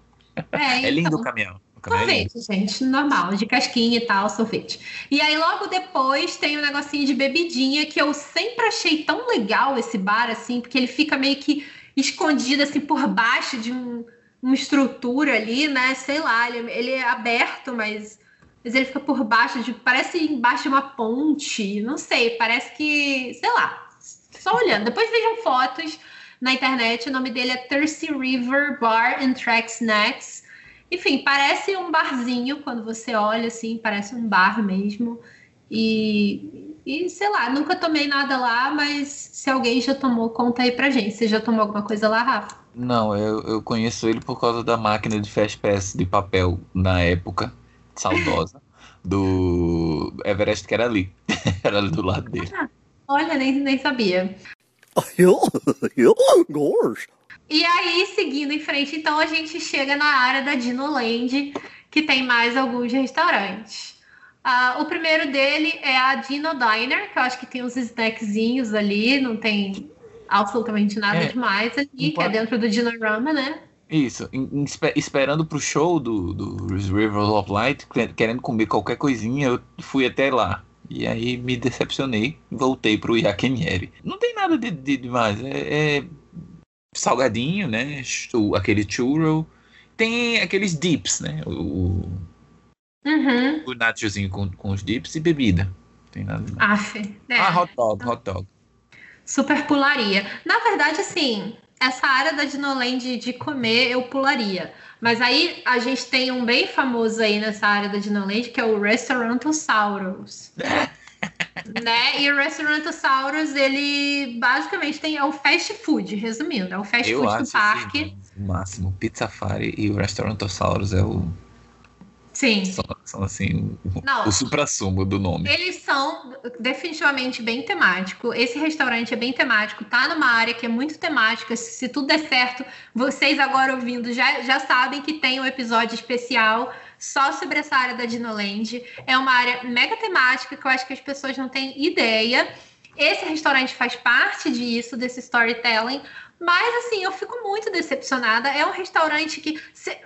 É, é lindo então, o caminhão. O caminhão é sorvete, é gente, normal, de casquinha e tal, sorvete. E aí logo depois tem um negocinho de bebidinha que eu sempre achei tão legal esse bar, assim, porque ele fica meio que escondido assim por baixo de um, uma estrutura ali, né? Sei lá, ele, ele é aberto, mas mas ele fica por baixo. Parece embaixo de uma ponte. Não sei, parece que. Sei lá. Só olhando. Depois vejam fotos na internet. O nome dele é Thirsty River Bar and Track Snacks. Enfim, parece um barzinho quando você olha assim, parece um bar mesmo. E, e sei lá, nunca tomei nada lá, mas se alguém já tomou, conta aí pra gente. Você já tomou alguma coisa lá, Rafa? Não, eu, eu conheço ele por causa da máquina de Fast Pass de papel na época saudosa do Everest, que era ali. era ali do lado dele. Ah, olha, nem, nem sabia. E aí, seguindo em frente, então a gente chega na área da Dinoland, que tem mais alguns restaurantes. Uh, o primeiro dele é a Dino Diner, que eu acho que tem uns snackzinhos ali, não tem absolutamente nada é, demais ali, que é dentro do Dinorama, né? Isso, em, esperando pro show do, do Rivers of Light, querendo comer qualquer coisinha, eu fui até lá. E aí me decepcionei, voltei pro Yakenieri. Não tem nada de, de demais, é, é salgadinho, né? Aquele churro. Tem aqueles dips, né? O, uhum. o nachozinho com, com os dips e bebida. Tem nada demais. Aff, é. Ah, hot dog, hot dog. Super pularia. Na verdade, assim, essa área da Dinoland de comer eu pularia. Mas aí a gente tem um bem famoso aí nessa área da Dinoland, que é o Restaurantosaurus. né? E o Restaurantosaurus, ele basicamente tem, é o fast food, resumindo, é o fast eu food do parque. o máximo, Pizza Fire e o Restaurantosaurus é o Sim. São, são assim, Não, o supra-sumo do nome. Eles são definitivamente bem temático. Esse restaurante é bem temático, tá numa área que é muito temática. Se tudo der certo, vocês agora ouvindo já, já sabem que tem um episódio especial só sobre essa área da Dinoland. É uma área mega temática que eu acho que as pessoas não têm ideia. Esse restaurante faz parte disso, desse storytelling, mas assim, eu fico muito decepcionada. É um restaurante que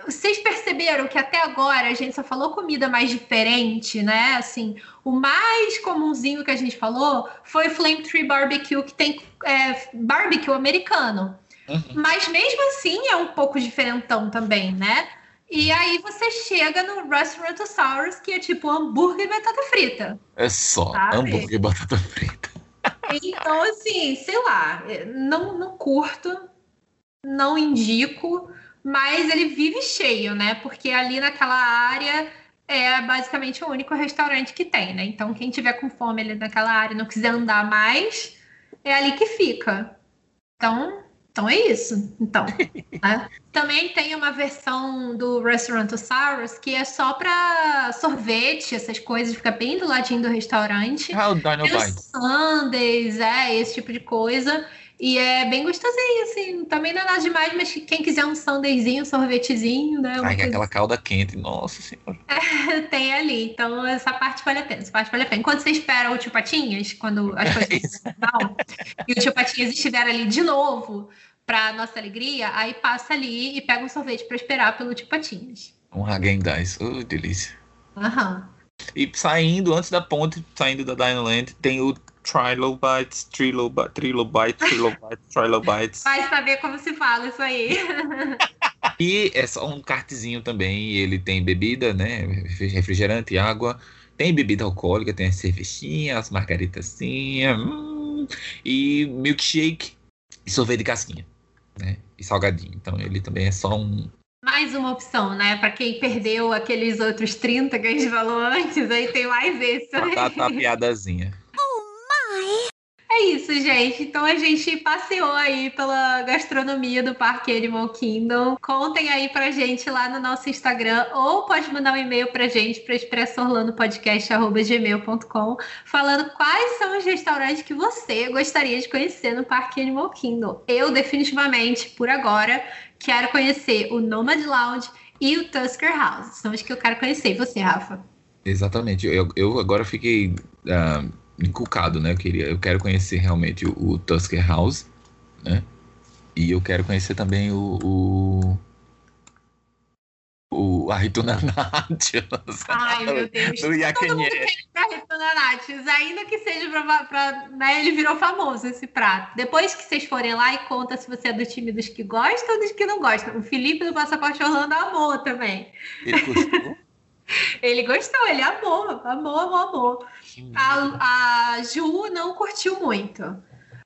vocês perceberam que até agora a gente só falou comida mais diferente, né? Assim, o mais comunzinho que a gente falou foi Flame Tree Barbecue, que tem é, barbecue americano. Uhum. Mas mesmo assim é um pouco diferentão também, né? E aí você chega no Restaurantosaurus, que é tipo hambúrguer e batata frita. É só sabe? hambúrguer e batata frita. Então, assim, sei lá, não, não curto, não indico, mas ele vive cheio, né? Porque ali naquela área é basicamente o único restaurante que tem, né? Então, quem tiver com fome ali naquela área e não quiser andar mais, é ali que fica. Então, então é isso. Então, né? também tem uma versão do Restaurantosaurus que é só para sorvete, essas coisas, fica bem do ladinho do restaurante. Ah, o Dino Sundays, é, esse tipo de coisa. E é bem gostosinho, assim. Também não é nada demais, mas quem quiser um sandeizinho, um sorvetezinho, né? Ai, coisa... aquela calda quente, nossa senhora. É, tem ali. Então, essa parte vale a pena. Essa parte vale a pena. Enquanto você espera o tio Patinhas, quando as coisas mal, e o tio Patinhas estiver ali de novo, para nossa alegria, aí passa ali e pega um sorvete para esperar pelo tio Patinhas. Um Hagen-Dazs. Oh, delícia. Aham. E saindo, antes da ponte, saindo da Dinoland, tem o Trilobites, Trilobites, Trilobites, Trilobites, Trilobites. Vai saber como se fala isso aí. e é só um cartezinho também, ele tem bebida, né, refrigerante, água, tem bebida alcoólica, tem a cervejinha, as margaritazinhas, hum, e milkshake e sorvete de casquinha, né, e salgadinho. Então ele também é só um, mais uma opção, né? Para quem perdeu aqueles outros 30 que a gente falou antes, aí tem mais esse. Tá, tá piadazinha. É isso, gente. Então a gente passeou aí pela gastronomia do Parque Animal Kingdom. Contem aí pra gente lá no nosso Instagram ou pode mandar um e-mail pra gente para expressorlandopodcast.gmail.com falando quais são os restaurantes que você gostaria de conhecer no Parque Animal Kingdom. Eu, definitivamente, por agora, quero conhecer o Nomad Lounge e o Tusker House. São os que eu quero conhecer. E você, Rafa? Exatamente. Eu, eu agora fiquei. Uh inculcado, né? Eu, queria, eu quero conhecer realmente o, o Tusker House, né? E eu quero conhecer também o. o o Arrituna Natius. Ai, meu Deus. Do Todo mundo quer ir pra Arrituna Natius, ainda que seja pra, pra, né, ele virou famoso esse prato. Depois que vocês forem lá e conta se você é do time dos que gostam ou dos que não gostam. O Felipe do Passaporte Orlando amou também. Ele gostou? ele gostou, ele amou, amou, amou, amou. A, a Ju não curtiu muito.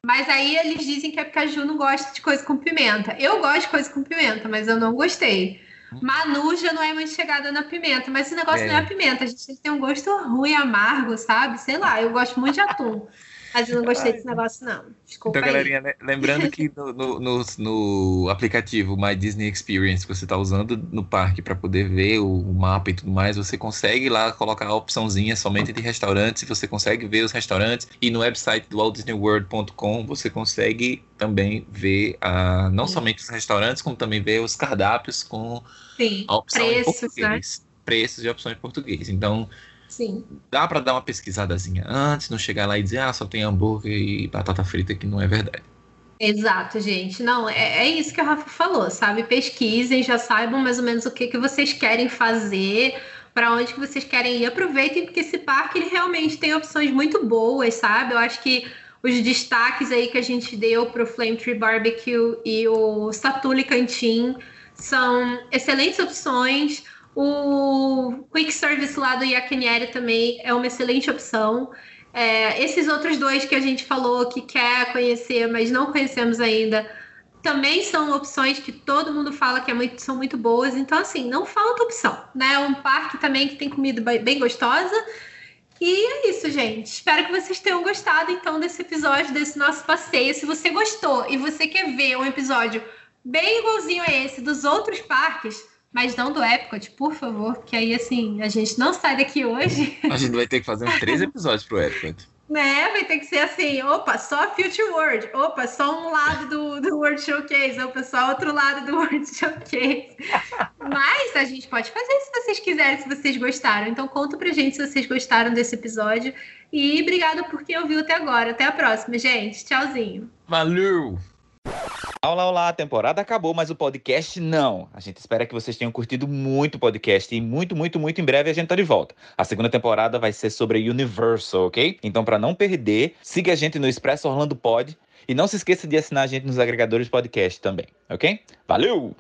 Mas aí eles dizem que é porque a Ju não gosta de coisa com pimenta. Eu gosto de coisa com pimenta, mas eu não gostei. Manu já não é muito chegada na pimenta, mas esse negócio é. não é pimenta. A gente tem um gosto ruim, amargo, sabe? Sei lá, eu gosto muito de atum. Mas eu não gostei desse negócio, não. Desculpa então, galerinha, né, lembrando que no, no, no, no, aplicativo My Disney Experience que você está usando no parque para poder ver o, o, mapa e tudo mais, você consegue lá colocar a opçãozinha somente de restaurantes e você consegue ver os restaurantes. E no website do WaltDisneyWorld.com você consegue também ver uh, não Sim. somente os restaurantes, como também ver os cardápios com Sim. a opção Preços, em português. Né? Preços e opções em português. Então, Sim. Dá para dar uma pesquisadazinha antes, não chegar lá e dizer, ah, só tem hambúrguer e batata frita, que não é verdade. Exato, gente. Não, é, é isso que a Rafa falou, sabe? Pesquisem, já saibam mais ou menos o que, que vocês querem fazer, para onde que vocês querem ir. Aproveitem, porque esse parque ele realmente tem opções muito boas, sabe? Eu acho que os destaques aí que a gente deu para o Flame Tree Barbecue e o Satuli Cantin são excelentes opções. O Quick Service lá do Yakinieri também é uma excelente opção. É, esses outros dois que a gente falou que quer conhecer, mas não conhecemos ainda, também são opções que todo mundo fala que é muito, são muito boas. Então, assim, não falta opção, né? É um parque também que tem comida bem gostosa. E é isso, gente. Espero que vocês tenham gostado, então, desse episódio, desse nosso passeio. Se você gostou e você quer ver um episódio bem igualzinho a esse dos outros parques, mas não do Epcot, por favor, que aí assim, a gente não sai daqui hoje. A gente vai ter que fazer uns três episódios pro Epcot. Né, vai ter que ser assim, opa, só Future World, opa, só um lado do, do World Showcase, opa, só outro lado do World Showcase. Mas a gente pode fazer se vocês quiserem, se vocês gostaram. Então conta pra gente se vocês gostaram desse episódio. E obrigado por quem ouviu até agora. Até a próxima, gente. Tchauzinho. Valeu! Olá, olá, a temporada acabou, mas o podcast não. A gente espera que vocês tenham curtido muito o podcast e muito, muito, muito em breve a gente tá de volta. A segunda temporada vai ser sobre Universal, ok? Então, para não perder, siga a gente no Expresso Orlando Pod e não se esqueça de assinar a gente nos agregadores de podcast também, ok? Valeu!